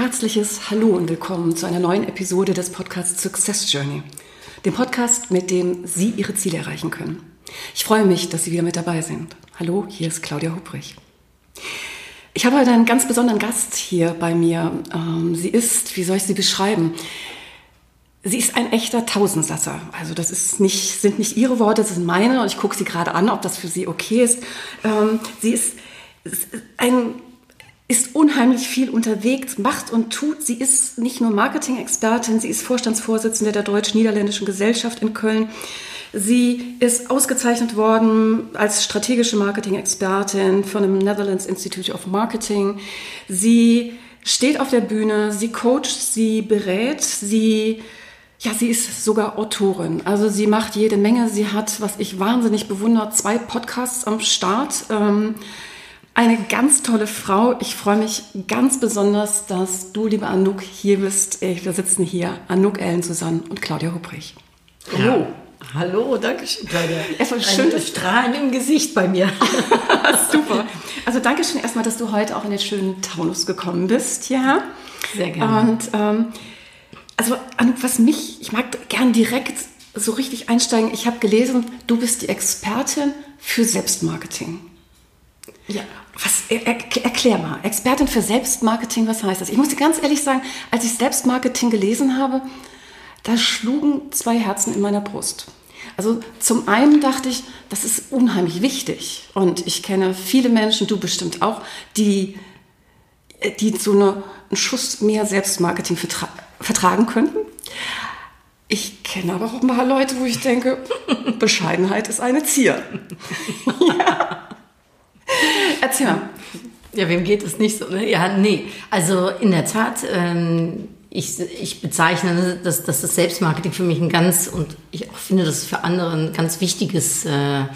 Herzliches Hallo und willkommen zu einer neuen Episode des Podcasts Success Journey, dem Podcast, mit dem Sie Ihre Ziele erreichen können. Ich freue mich, dass Sie wieder mit dabei sind. Hallo, hier ist Claudia Hubrich. Ich habe heute einen ganz besonderen Gast hier bei mir. Ähm, sie ist, wie soll ich sie beschreiben? Sie ist ein echter Tausendsasser. Also das ist nicht, sind nicht ihre Worte, das sind meine und ich gucke sie gerade an, ob das für sie okay ist. Ähm, sie ist ein ist unheimlich viel unterwegs, macht und tut. Sie ist nicht nur Marketing-Expertin, sie ist Vorstandsvorsitzende der Deutsch-Niederländischen Gesellschaft in Köln. Sie ist ausgezeichnet worden als strategische Marketing-Expertin von dem Netherlands Institute of Marketing. Sie steht auf der Bühne, sie coacht, sie berät, sie ja, sie ist sogar Autorin. Also sie macht jede Menge. Sie hat, was ich wahnsinnig bewundere, zwei Podcasts am Start. Ähm, eine ganz tolle Frau. Ich freue mich ganz besonders, dass du, liebe Anouk, hier bist. Wir sitzen hier, Anouk Ellen Susanne und Claudia Hubrich. Hallo. Ja. Hallo, danke schön, Claudia. Erstmal schön, Ein Strahlen im Gesicht bei mir. Super. Also danke schön erstmal, dass du heute auch in den schönen Taunus gekommen bist. Ja. Sehr gerne. Und ähm, also Anouk, was mich, ich mag gern direkt so richtig einsteigen. Ich habe gelesen, du bist die Expertin für Selbstmarketing. Ja. Was, er, erklär mal, Expertin für Selbstmarketing, was heißt das? Ich muss dir ganz ehrlich sagen, als ich Selbstmarketing gelesen habe, da schlugen zwei Herzen in meiner Brust. Also zum einen dachte ich, das ist unheimlich wichtig. Und ich kenne viele Menschen, du bestimmt auch, die, die so eine, einen Schuss mehr Selbstmarketing vertra vertragen könnten. Ich kenne aber auch ein paar Leute, wo ich denke, Bescheidenheit ist eine Zier. ja. Erzähl mal. Ja, wem geht es nicht so? Ne? Ja, nee. Also in der Tat, ähm, ich, ich bezeichne, dass, dass das Selbstmarketing für mich ein ganz, und ich auch finde, dass es für andere ein ganz wichtiges, äh, ja,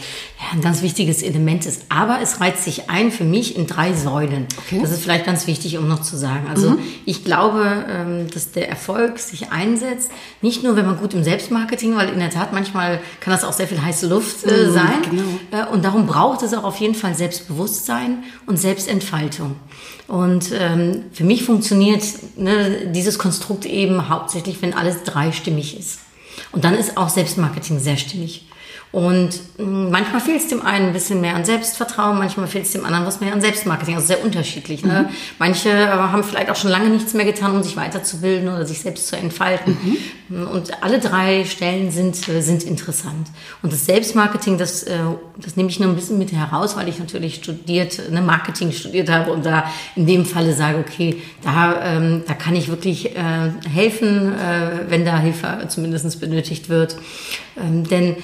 ein ganz wichtiges Element ist. Aber es reizt sich ein für mich in drei Säulen. Okay. Das ist vielleicht ganz wichtig, um noch zu sagen. Also mhm. ich glaube, ähm, dass der Erfolg sich einsetzt, nicht nur, wenn man gut im Selbstmarketing, weil in der Tat manchmal kann das auch sehr viel heiße Luft äh, mhm, sein. Genau. Äh, und darum braucht es auch auf jeden Fall Selbstbewusstsein und Selbstentfaltung. Und ähm, für mich funktioniert ne, dieses Konstrukt eben hauptsächlich, wenn alles dreistimmig ist. Und dann ist auch Selbstmarketing sehr stimmig. Und hm, manchmal fehlt es dem einen ein bisschen mehr an Selbstvertrauen, manchmal fehlt es dem anderen was mehr an Selbstmarketing. Also sehr unterschiedlich. Ne? Mhm. Manche äh, haben vielleicht auch schon lange nichts mehr getan, um sich weiterzubilden oder sich selbst zu entfalten. Mhm. Und alle drei Stellen sind, äh, sind interessant. Und das Selbstmarketing, das, äh, das nehme ich nur ein bisschen mit heraus, weil ich natürlich studiert, ne, Marketing studiert habe und da in dem Falle sage, okay, da, ähm, da kann ich wirklich äh, helfen, äh, wenn da Hilfe zumindest benötigt wird. Ähm, denn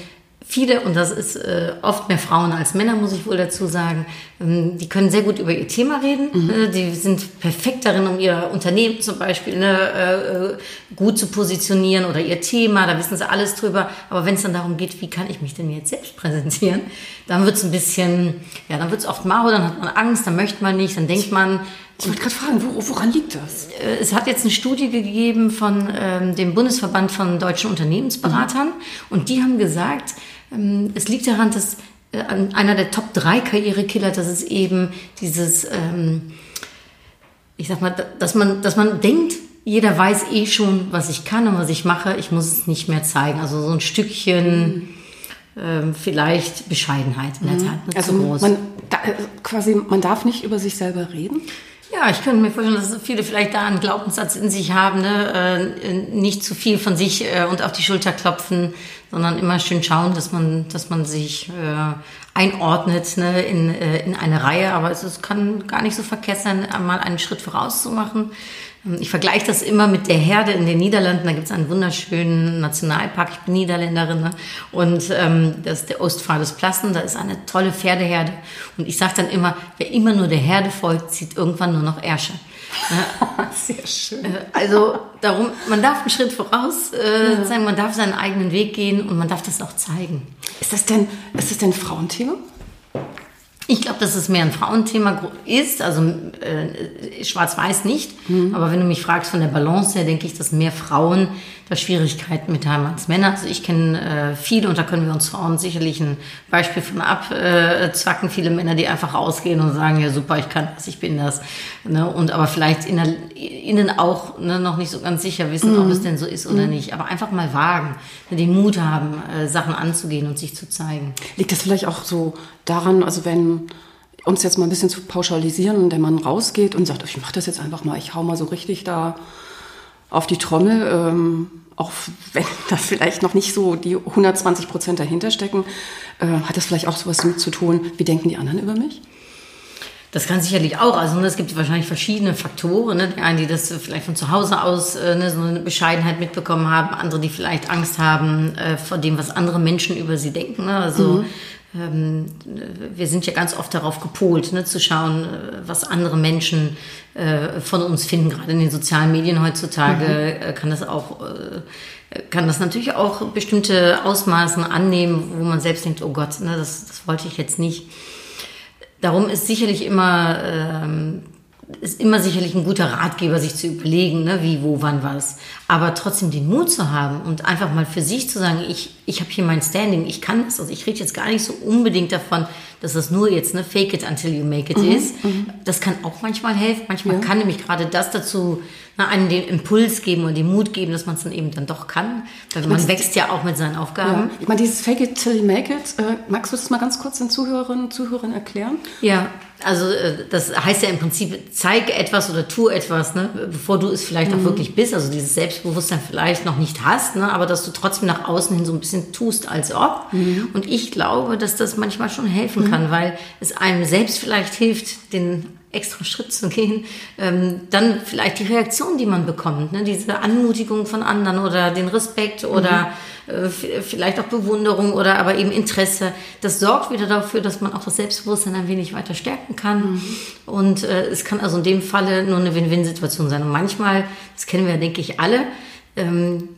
viele, und das ist äh, oft mehr Frauen als Männer, muss ich wohl dazu sagen, ähm, die können sehr gut über ihr Thema reden. Mhm. Äh, die sind perfekt darin, um ihr Unternehmen zum Beispiel ne, äh, gut zu positionieren oder ihr Thema, da wissen sie alles drüber. Aber wenn es dann darum geht, wie kann ich mich denn jetzt selbst präsentieren, dann wird es ein bisschen, ja, dann wird es oft mau, dann hat man Angst, dann möchte man nicht, dann denkt man, ich wollte gerade fragen, wo, woran liegt das? Äh, es hat jetzt eine Studie gegeben von ähm, dem Bundesverband von deutschen Unternehmensberatern mhm. und die haben gesagt, ähm, es liegt daran, dass äh, einer der Top 3 Karrierekiller, das ist eben dieses, ähm, ich sag mal, dass man, dass man denkt, jeder weiß eh schon, was ich kann und was ich mache, ich muss es nicht mehr zeigen. Also so ein Stückchen ähm, vielleicht Bescheidenheit in der mhm. Tat. Also man, da, äh, quasi, man darf nicht über sich selber reden? Ja, ich könnte mir vorstellen, dass viele vielleicht da einen Glaubenssatz in sich haben, ne? äh, nicht zu viel von sich äh, und auf die Schulter klopfen, sondern immer schön schauen, dass man, dass man sich äh, einordnet ne? in, äh, in eine Reihe. Aber es, es kann gar nicht so verkehrt sein, einmal einen Schritt vorauszumachen. Ähm, ich vergleiche das immer mit der Herde in den Niederlanden. Da gibt es einen wunderschönen Nationalpark. Ich bin Niederländerin. Ne? Und ähm, das ist der Ostpfad des Plassen. Da ist eine tolle Pferdeherde. Und ich sage dann immer, wer immer nur der Herde folgt, zieht irgendwann nur noch Ärsche. Sehr schön. Äh, Also darum, man darf einen Schritt voraus äh, sein, man darf seinen eigenen Weg gehen und man darf das auch zeigen. Ist das denn, ist das denn ein Frauenthema? Ich glaube, dass es mehr ein Frauenthema ist, also äh, schwarz-weiß nicht. Aber wenn du mich fragst von der Balance her, denke ich, dass mehr Frauen da Schwierigkeiten mit haben als Männer. Also ich kenne äh, viele und da können wir uns Frauen sicherlich ein Beispiel von abzwacken. Äh, viele Männer, die einfach rausgehen und sagen, ja super, ich kann das, ich bin das. Ne? Und aber vielleicht inner, innen auch ne, noch nicht so ganz sicher wissen, ob es denn so ist oder nicht. Aber einfach mal wagen, ne, den Mut haben, äh, Sachen anzugehen und sich zu zeigen. Liegt das vielleicht auch so daran, also wenn, um es jetzt mal ein bisschen zu pauschalisieren, der Mann rausgeht und sagt, ich mache das jetzt einfach mal, ich hau mal so richtig da auf die Trommel, ähm, auch wenn da vielleicht noch nicht so die 120 Prozent dahinter stecken, äh, hat das vielleicht auch sowas damit zu tun, wie denken die anderen über mich? Das kann sicherlich auch. Also ne, es gibt wahrscheinlich verschiedene Faktoren. Ne? Die einen, die das vielleicht von zu Hause aus äh, ne, so eine Bescheidenheit mitbekommen haben, andere, die vielleicht Angst haben äh, vor dem, was andere Menschen über sie denken. Ne? Also ähm, wir sind ja ganz oft darauf gepolt, ne, zu schauen, äh, was andere Menschen äh, von uns finden. Gerade in den sozialen Medien heutzutage äh, kann das auch äh, kann das natürlich auch bestimmte Ausmaßen annehmen, wo man selbst denkt, oh Gott, ne, das, das wollte ich jetzt nicht. Darum ist sicherlich immer, ähm, ist immer sicherlich ein guter Ratgeber, sich zu überlegen, ne, wie, wo, wann, was. Aber trotzdem den Mut zu haben und einfach mal für sich zu sagen, ich, ich habe hier mein Standing, ich kann das. Also ich rede jetzt gar nicht so unbedingt davon, dass das nur jetzt ne Fake it until you make it ist. Das kann auch manchmal helfen. Manchmal kann nämlich gerade das dazu na, einen den Impuls geben und den Mut geben, dass man es dann eben dann doch kann. Weil man wächst ja auch mit seinen Aufgaben. Ich meine, dieses Fake it till you make it, äh, magst du das mal ganz kurz den Zuhörerinnen und Zuhörern erklären? Ja, also äh, das heißt ja im Prinzip, zeige etwas oder tu etwas, ne, bevor du es vielleicht auch wirklich bist. Also dieses Selbstbewusstsein vielleicht noch nicht hast, ne, aber dass du trotzdem nach außen hin so ein bisschen tust, als ob. Und ich glaube, dass das manchmal schon helfen kann, weil es einem selbst vielleicht hilft, den extra Schritt zu gehen, ähm, dann vielleicht die Reaktion, die man bekommt, ne, diese Anmutigung von anderen oder den Respekt oder äh, v- vielleicht auch Bewunderung oder aber eben Interesse, das sorgt wieder dafür, dass man auch das Selbstbewusstsein ein wenig weiter stärken kann. Und äh, es kann also in dem Falle nur eine Win-Win-Situation sein. Und manchmal, das kennen wir ja, denke ich, alle, ähm,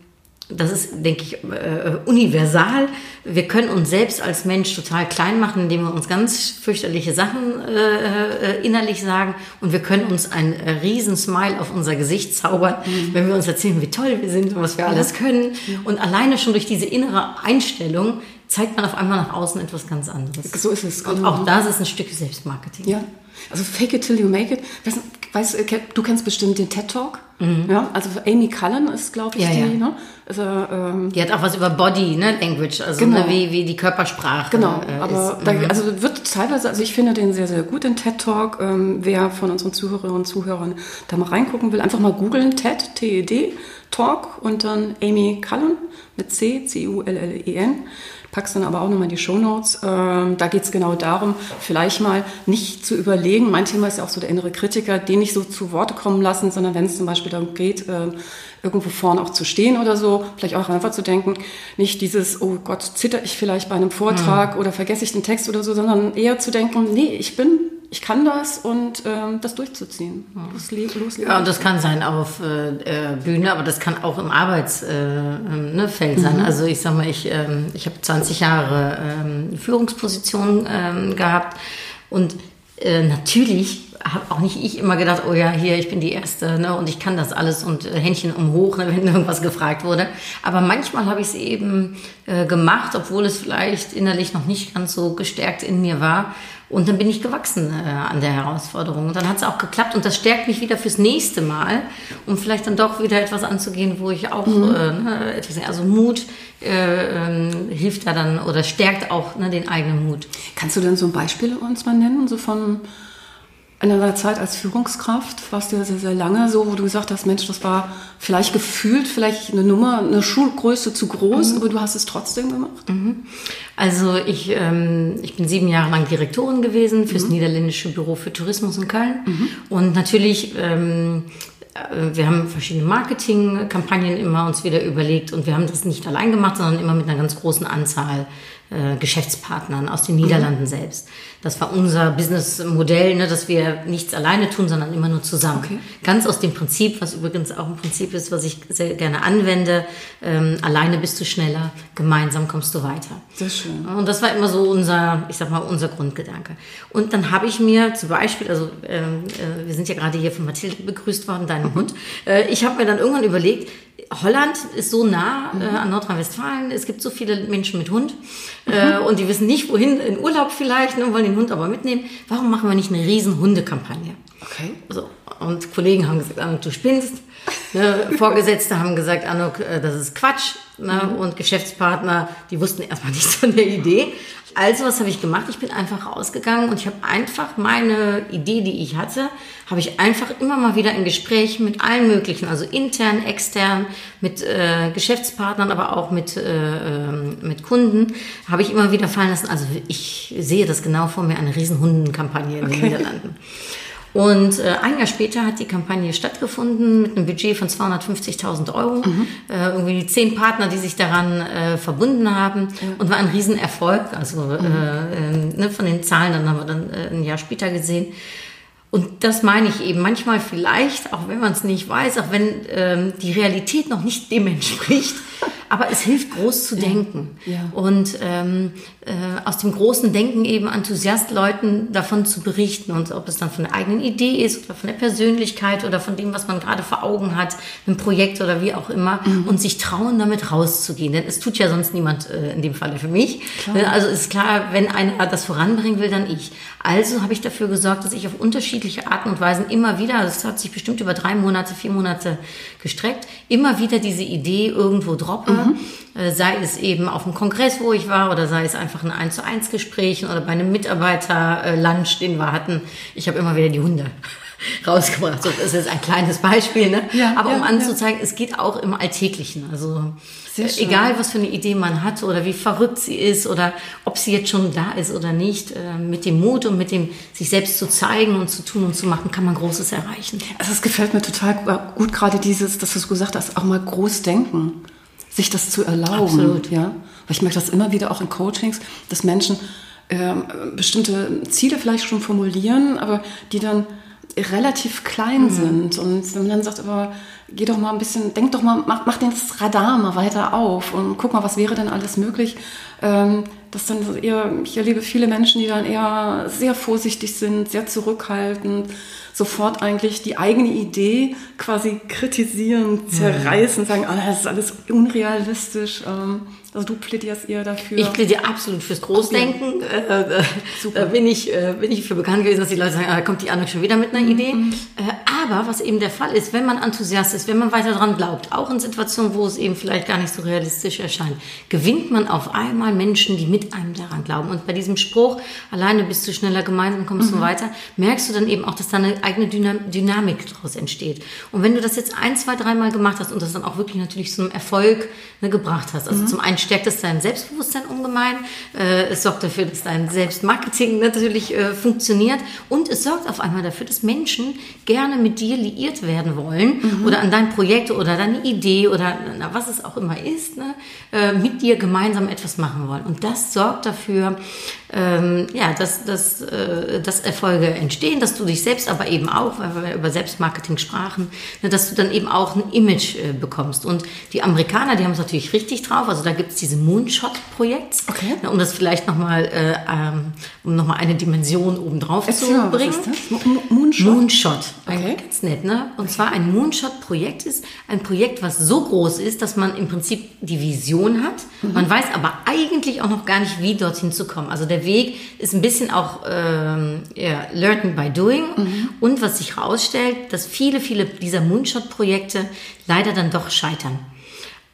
das ist, denke ich, äh, universal. Wir können uns selbst als Mensch total klein machen, indem wir uns ganz fürchterliche Sachen äh, äh, innerlich sagen. Und wir können uns ein äh, riesen Smile auf unser Gesicht zaubern, wenn wir uns erzählen, wie toll wir sind und was wir alles können. Und alleine schon durch diese innere Einstellung zeigt man auf einmal nach außen etwas ganz anderes. So ist es. Und genau. auch das ist ein Stück Selbstmarketing. Ja, also fake it till you make it. Weißt, weißt, du, kennst bestimmt den TED Talk. Ja, also Amy Cullen ist, glaube ich, Mhm. Ja, die. ja. Ne? Also, ähm, Die hat auch was über Body, ne, Language, also Genau. ne, wie, wie die Körpersprache Genau, äh, aber ist. da, also wird teilweise, also ich finde den sehr, sehr gut, den TED Talk. Ähm, wer von unseren Zuhörerinnen und Zuhörern da mal reingucken will, einfach mal googeln, TED, T-E-D, Talk und dann Amy Cullen mit C, C-U-L-L-E-N. Packst dann aber auch nochmal in die Shownotes. Ähm, da geht es genau darum, vielleicht mal nicht zu überlegen, mein Thema ist ja auch so der innere Kritiker, den nicht so zu Worte kommen lassen, sondern wenn es zum Beispiel darum geht, äh, irgendwo vorne auch zu stehen oder so, vielleicht auch einfach zu denken, nicht dieses, oh Gott, zitter ich vielleicht bei einem Vortrag oder vergesse ich den Text oder so, sondern eher zu denken, nee, ich bin, ich kann das und ähm, das durchzuziehen. Losle loslegen. Ja, und das kann sein auf äh, äh, Bühne, aber das kann auch im Arbeitsfeld äh, ne, Feld sein. Also ich sag mal, ich, ähm, ich habe 20 Jahre ähm, Führungsposition ähm, gehabt und äh, natürlich habe auch nicht ich immer gedacht, oh ja, hier, ich bin die Erste ne, und ich kann das alles und äh, Händchen um hoch, ne, wenn irgendwas gefragt wurde. Aber manchmal habe ich es eben äh, gemacht, obwohl es vielleicht innerlich noch nicht ganz so gestärkt in mir war. Und dann bin ich gewachsen äh, an der Herausforderung. Und dann hat es auch geklappt und das stärkt mich wieder fürs nächste Mal, um vielleicht dann doch wieder etwas anzugehen, wo ich auch Mhm. äh, ne, etwas, also Mut äh, ähm, hilft da dann oder stärkt auch ne, den eigenen Mut. Kannst du denn so ein Beispiel uns mal nennen, so von in deiner Zeit als Führungskraft? Warst du ja sehr, sehr lange so, wo du gesagt hast, Mensch, das war vielleicht gefühlt, vielleicht eine Nummer, eine Schulgröße zu groß, aber du hast es trotzdem gemacht? Also ich, ähm, ich bin sieben Jahre lang Direktorin gewesen fürs niederländische Büro für Tourismus in Köln. Und natürlich, ähm, äh, wir haben verschiedene Marketingkampagnen immer uns wieder überlegt und wir haben das nicht allein gemacht, sondern immer mit einer ganz großen Anzahl äh, Geschäftspartnern aus den Niederlanden mhm. selbst. Das war unser Businessmodell, ne, dass wir nichts alleine tun, sondern immer nur zusammen. Okay. Ganz aus dem Prinzip, was übrigens auch ein Prinzip ist, was ich sehr gerne anwende. Ähm, alleine bist du schneller, gemeinsam kommst du weiter. Sehr schön. Und das war immer so unser, ich sag mal, unser Grundgedanke. Und dann habe ich mir zum Beispiel, also ähm, äh, wir sind ja gerade hier von Mathilde begrüßt worden, deinem mhm. Hund. Äh, ich habe mir dann irgendwann überlegt, Holland ist so nah äh, an Nordrhein-Westfalen. Es gibt so viele Menschen mit Hund äh, und die wissen nicht, wohin in Urlaub vielleicht, ne, wollen den Hund aber mitnehmen. Warum machen wir nicht eine riesen Hundekampagne? Okay. So. Und Kollegen haben gesagt, Anuk, du spinnst. Ne, Vorgesetzte haben gesagt, Anuk, äh, das ist Quatsch. Ne? Mhm. Und Geschäftspartner, die wussten erstmal nichts von der Idee. Also, was habe ich gemacht? Ich bin einfach rausgegangen und ich habe einfach meine Idee, die ich hatte, habe ich einfach immer mal wieder in Gesprächen mit allen möglichen, also intern, extern, mit äh, Geschäftspartnern, aber auch mit, äh, ähm, mit Kunden, habe ich immer wieder fallen lassen. Also ich sehe das genau vor mir, eine riesen Hundenkampagne in okay. den Niederlanden. Und äh, ein Jahr später hat die Kampagne stattgefunden mit einem Budget von 250.000 Euro. Mhm. Äh, irgendwie zehn Partner, die sich daran äh, verbunden haben ja. und war ein Riesenerfolg. Also mhm. äh, ne, von den Zahlen, dann haben wir dann äh, ein Jahr später gesehen. Und das meine ich eben manchmal vielleicht, auch wenn man es nicht weiß, auch wenn ähm, die Realität noch nicht dem entspricht, aber es hilft groß zu denken. Ja. Und ähm, äh, aus dem großen Denken eben Enthusiastleuten davon zu berichten und ob es dann von der eigenen Idee ist oder von der Persönlichkeit oder von dem, was man gerade vor Augen hat, ein Projekt oder wie auch immer mhm. und sich trauen, damit rauszugehen. Denn es tut ja sonst niemand äh, in dem Falle für mich. Klar. Also ist klar, wenn einer das voranbringen will, dann ich. Also habe ich dafür gesorgt, dass ich auf unterschiedliche Arten und Weisen immer wieder, das hat sich bestimmt über drei Monate, vier Monate gestreckt, immer wieder diese Idee irgendwo droppe. Mhm. Sei es eben auf dem Kongress, wo ich war, oder sei es einfach ein 1 zu 1 Gespräch oder bei einem Mitarbeiter-Lunch, den wir hatten. Ich habe immer wieder die Hunde rausgebracht. So, das ist ein kleines Beispiel, ne? Ja, Aber ja, um anzuzeigen, ja. es geht auch im Alltäglichen. Also egal, was für eine Idee man hat oder wie verrückt sie ist oder ob sie jetzt schon da ist oder nicht, äh, mit dem Mut und mit dem sich selbst zu zeigen und zu tun und zu machen, kann man Großes erreichen. Also es gefällt mir total gut, gerade dieses, dass du es gesagt hast, auch mal groß denken, sich das zu erlauben. Absolut. Ja? Weil ich merke das immer wieder auch in Coachings, dass Menschen äh, bestimmte Ziele vielleicht schon formulieren, aber die dann relativ klein mhm. sind. Und wenn man dann sagt, aber geh doch mal ein bisschen, denk doch mal, mach, mach das Radar mal weiter auf und guck mal, was wäre denn alles möglich. Ähm, das dann eher, ich erlebe viele Menschen, die dann eher sehr vorsichtig sind, sehr zurückhaltend, sofort eigentlich die eigene Idee quasi kritisieren, zerreißen, sagen, ah, das ist alles unrealistisch. Ähm, also du plädierst eher dafür. Ich plädiere absolut fürs Großdenken. Äh, äh, Super. Da bin ich, äh, bin ich für bekannt gewesen, dass die Leute sagen, ah, da kommt die Anne schon wieder mit einer Idee. Mhm. Äh, aber was eben der Fall ist, wenn man Enthusiast ist, wenn man weiter dran glaubt, auch in Situationen, wo es eben vielleicht gar nicht so realistisch erscheint, gewinnt man auf einmal Menschen, die mit einem daran glauben. Und bei diesem Spruch, alleine bist du schneller, gemeinsam kommst mhm. du weiter, merkst du dann eben auch, dass da eine eigene Dynamik daraus entsteht. Und wenn du das jetzt ein, zwei, dreimal gemacht hast und das dann auch wirklich natürlich zu einem Erfolg ne, gebracht hast, also mhm. zum einen stärkt es dein Selbstbewusstsein ungemein. Äh, es sorgt dafür, dass dein Selbstmarketing natürlich äh, funktioniert. Und es sorgt auf einmal dafür, dass Menschen gerne mit dir liiert werden wollen mhm. oder an dein Projekt oder deine Idee oder na, was es auch immer ist, ne, äh, mit dir gemeinsam etwas machen wollen. Und das sorgt dafür, ähm, ja, dass, dass, äh, dass Erfolge entstehen, dass du dich selbst aber eben auch, weil wir über Selbstmarketing sprachen, ne, dass du dann eben auch ein Image äh, bekommst. Und die Amerikaner, die haben es natürlich richtig drauf. Also da gibt es diese Moonshot-Projekts, okay. ne, um das vielleicht nochmal, äh, ähm, um nochmal eine Dimension obendrauf Erzähl zu bringen. Was ist das? Moonshot? Moonshot. Okay. Ganz nett, ne? Und zwar ein Moonshot-Projekt ist ein Projekt, was so groß ist, dass man im Prinzip die Vision hat. Mhm. Man weiß aber eigentlich auch noch gar nicht, wie dorthin zu kommen. Also der Weg ist ein bisschen auch ähm, ja, Learning by Doing. Mhm. Und was sich herausstellt, dass viele, viele dieser Moonshot-Projekte leider dann doch scheitern.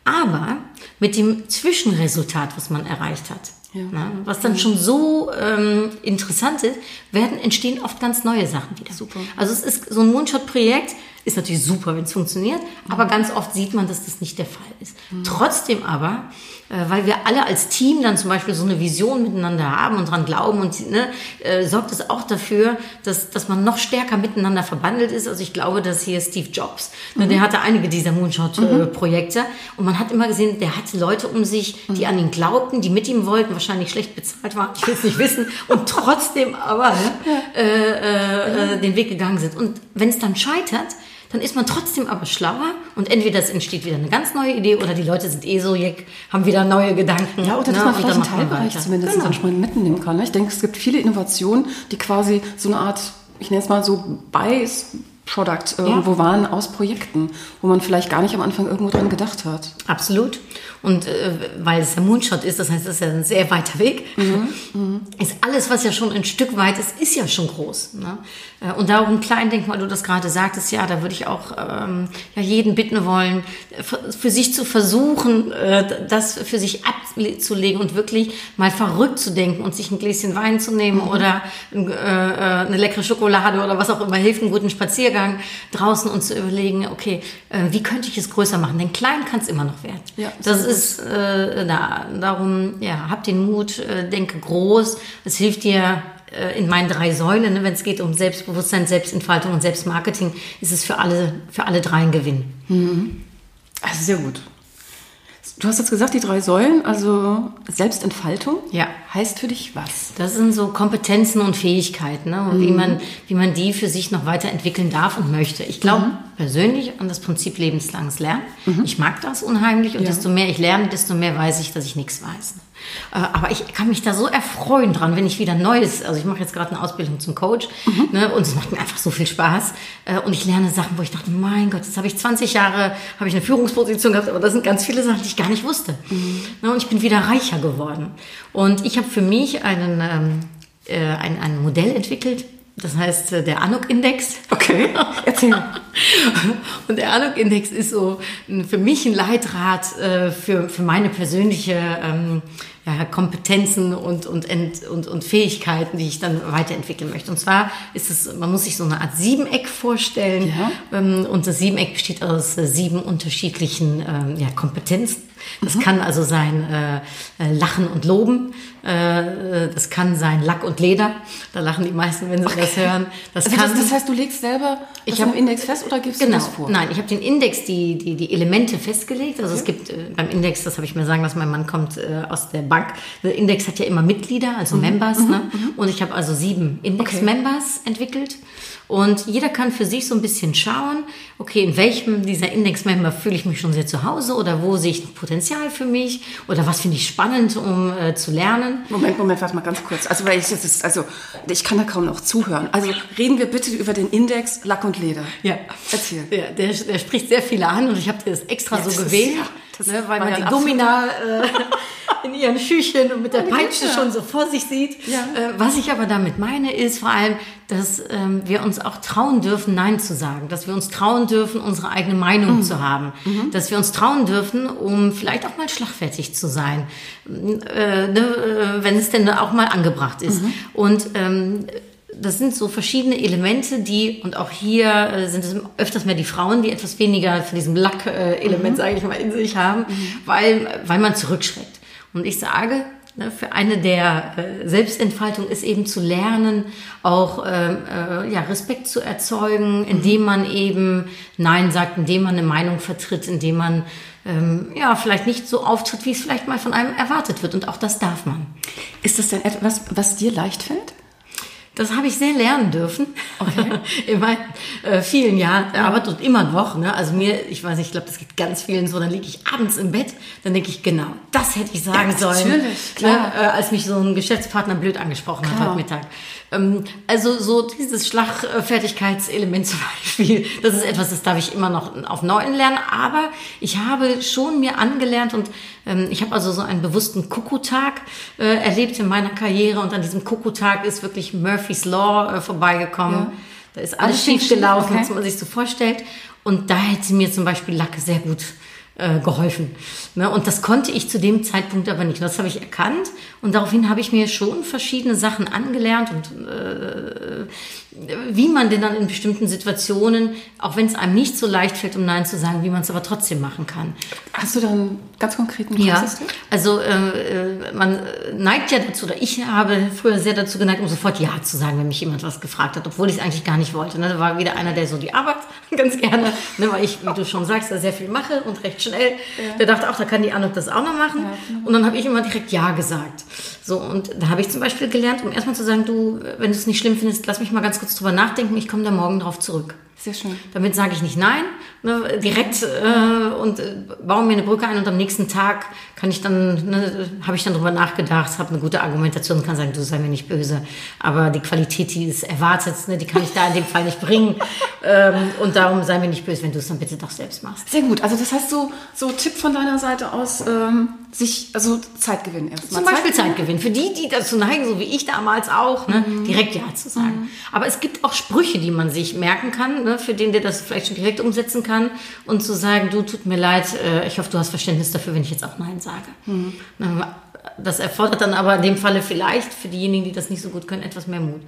Aber mit dem Zwischenresultat, was man erreicht hat, ja. Na, was dann schon so ähm, interessant ist, werden entstehen oft ganz neue Sachen wieder. Super. Also es ist so ein Moonshot-Projekt, Ist natürlich super, wenn es funktioniert, aber ganz oft sieht man, dass das nicht der Fall ist. Trotzdem aber, weil wir alle als Team dann zum Beispiel so eine Vision miteinander haben und dran glauben und ne, äh, sorgt es auch dafür, dass, dass man noch stärker miteinander verbandelt ist. Also ich glaube, dass hier Steve Jobs, ne, der hatte einige dieser Moonshot-Projekte und man hat immer gesehen, der hatte Leute um sich, die an ihn glaubten, die mit ihm wollten, wahrscheinlich schlecht bezahlt waren, ich will es nicht wissen, und trotzdem aber ne, äh, äh, äh, den Weg gegangen sind. Und wenn es dann scheitert, dann ist man trotzdem aber schlauer und entweder es entsteht wieder eine ganz neue Idee oder die Leute sind eh so, jeck, haben wieder neue Gedanken. Ja, oder dass ne, man vielleicht dann einen Teilbereich weiter. zumindest Genau. dann schon mal mitnehmen kann. ne? Ich denke, es gibt viele Innovationen, die quasi so eine Art, ich nenne es mal so By-Product irgendwo waren aus Projekten, wo man vielleicht gar nicht am Anfang irgendwo dran gedacht hat. Absolut. Und äh, weil es ja Moonshot ist, das heißt, es ist ja ein sehr weiter Weg, ist alles, was ja schon ein Stück weit ist, ist ja schon groß. Ne? Äh, Und darum klein denken, weil du das gerade sagtest, ja, da würde ich auch ähm, ja, jeden bitten wollen, für, für sich zu versuchen, äh, das für sich abzulegen und wirklich mal verrückt zu denken und sich ein Gläschen Wein zu nehmen oder ein, äh, äh, eine leckere Schokolade oder was auch immer hilft, einen guten Spaziergang draußen und zu überlegen, okay, äh, wie könnte ich es größer machen? Denn klein kann es immer noch werden. Ja, das ist äh, da, darum, ja, hab den Mut, äh, denke groß. Es hilft dir äh, in meinen drei Säulen, ne, wenn es geht um Selbstbewusstsein, Selbstentfaltung und Selbstmarketing, ist es für alle, für alle drei ein Gewinn. Also sehr gut. Du hast jetzt gesagt, die drei Säulen, also Selbstentfaltung, Ja. heißt für dich was? Das sind so Kompetenzen und Fähigkeiten, ne? und wie, man, wie man die für sich noch weiterentwickeln darf und möchte. Ich glaube persönlich an das Prinzip lebenslanges Lernen. Ich mag das unheimlich und Ja. desto mehr ich lerne, desto mehr weiß ich, dass ich nichts weiß. Äh, Aber ich kann mich da so erfreuen dran, wenn ich wieder Neues, also ich mache jetzt gerade eine Ausbildung zum Coach ne, und es macht mir einfach so viel Spaß Äh, und ich lerne Sachen, wo ich dachte, mein Gott, jetzt habe ich 20 Jahre, habe ich eine Führungsposition gehabt, aber das sind ganz viele Sachen, die ich gar nicht wusste. Ne, und ich bin wieder reicher geworden. Und ich habe für mich einen, ähm, äh, ein, ein Modell entwickelt, das heißt äh, der Anuk-Index. Okay, erzähl. Und der Anuk-Index ist so für mich ein Leitrat äh, für, für meine persönliche ähm, ja, Kompetenzen und, und, Ent, und, und Fähigkeiten, die ich dann weiterentwickeln möchte. Und zwar ist es, man muss sich so eine Art Siebeneck vorstellen. Ja. Ähm, und das Siebeneck besteht aus äh, sieben unterschiedlichen ähm, ja, Kompetenzen. Das kann also sein äh, Lachen und Loben. Äh, das kann sein Lack und Leder. Da lachen die meisten, wenn sie das hören. Das Also kann das, das heißt, du legst selber Ich hab- im Index fest oder gibst Genau. du das vor? Nein, ich habe den Index, die, die, die Elemente festgelegt. Also es gibt äh, beim Index, das habe ich mir sagen lassen, mein Mann kommt äh, aus der Bank. Der Index hat ja immer Mitglieder, also Members. ne? Und ich habe also sieben Index-Members entwickelt. Und jeder kann für sich so ein bisschen schauen, okay, in welchem dieser Index-Member fühle ich mich schon sehr zu Hause oder wo sehe ich noch Potenzial für mich oder was finde ich spannend, um äh, zu lernen. Moment, Moment, warte mal ganz kurz. Also, weil ich, ist, also, ich kann da kaum noch zuhören. Also, reden wir bitte über den Index Lack und Leder. Ja. Erzähl. Ja, der, der spricht sehr viele an und ich habe das extra Ja, so das ist- gewählt, ja, das ne, weil man die Domina äh, in ihren Schüchen und mit der Peitsche schon so vor sich sieht. Ja. Äh, was ich aber damit meine, ist vor allem, dass ähm, wir uns auch trauen dürfen, Nein zu sagen, dass wir uns trauen dürfen, unsere eigene Meinung Mhm. zu haben, dass wir uns trauen dürfen, um vielleicht auch mal schlagfertig zu sein, äh, ne, äh, wenn es denn auch mal angebracht ist. Mhm. Und ähm, das sind so verschiedene Elemente, die, und auch hier äh, sind es öfters mehr die Frauen, die etwas weniger von diesem Lack-Element, sage ich mal, in sich haben, weil, weil man zurückschreckt. Und ich sage, ne, für eine der äh, Selbstentfaltung ist eben zu lernen, auch ähm, äh, ja, Respekt zu erzeugen, indem man eben Nein sagt, indem man eine Meinung vertritt, indem man ähm, ja, vielleicht nicht so auftritt, wie es vielleicht mal von einem erwartet wird. Und auch das darf man. Ist das denn etwas, was dir leicht fällt? Das habe ich sehr lernen dürfen. In meinen äh, vielen Jahren Arbeit und immer noch. Ne? Also mir, ich weiß nicht, ich glaube, das geht ganz vielen so. Dann liege ich abends im Bett, dann denke ich, genau, das hätte ich sagen Ja, sollen. natürlich, klar. Ne? Äh, als mich so ein Geschäftspartner blöd angesprochen hat Klar. heute Mittag. Ähm, also so dieses Schlagfertigkeitselement zum Beispiel, das ist etwas, das darf ich immer noch auf Neuen lernen. Aber ich habe schon mir angelernt und ähm, ich habe also so einen bewussten Kuckuck-Tag äh, erlebt in meiner Karriere und an diesem Kuckuck-Tag ist wirklich Murphy's Law äh, vorbeigekommen. Ja. Da ist Alles alles schief schief gelaufen, okay. was man sich so vorstellt. Und da hätte mir zum Beispiel Lacke sehr gut äh, geholfen. Ne? Und das konnte ich zu dem Zeitpunkt aber nicht. Das habe ich erkannt und daraufhin habe ich mir schon verschiedene Sachen angelernt und äh, wie man denn dann in bestimmten Situationen, auch wenn es einem nicht so leicht fällt, um Nein zu sagen, wie man es aber trotzdem machen kann. Hast du dann ganz konkreten Ja, also äh, äh, man neigt ja dazu, oder ich habe früher sehr dazu geneigt, um sofort Ja zu sagen, wenn mich jemand was gefragt hat, obwohl ich es eigentlich gar nicht wollte. Ne? Da war wieder einer, der so die Arbeit ganz gerne, ne? weil ich, wie du schon sagst, da sehr viel mache und recht schnell. Ja. Der dachte auch, da kann die Anuk das auch noch machen. Ja, genau. Und dann habe ich immer direkt Ja gesagt. So, und da habe ich zum Beispiel gelernt, um erstmal zu sagen, du, wenn du es nicht schlimm findest, lass mich mal ganz kurz drüber nachdenken, ich komme da morgen drauf zurück. Sehr schön. Damit sage ich nicht nein, ne, direkt äh, und äh, baue mir eine Brücke ein und am nächsten Tag kann ich dann, ne, habe ich dann drüber nachgedacht, habe eine gute Argumentation und kann sagen, du sei mir nicht böse, aber die Qualität, die ist erwartet, ne, die kann ich da in dem Fall nicht bringen ähm, und darum sei mir nicht böse, wenn du es dann bitte doch selbst machst. Sehr gut, also das heißt so, so Tipp von deiner Seite aus, ähm, sich, also Zeit gewinnen erstmal. Zum Beispiel Zeit gewinnen. Für die, die dazu neigen, so wie ich damals auch, ne, mhm. direkt Ja zu sagen. Mhm. Aber es gibt auch Sprüche, die man sich merken kann, ne, für den, der das vielleicht schon direkt umsetzen kann und zu sagen, du, tut mir leid, äh, ich hoffe, du hast Verständnis dafür, wenn ich jetzt auch Nein sage. Mhm. Das erfordert dann aber in dem Falle vielleicht für diejenigen, die das nicht so gut können, etwas mehr Mut.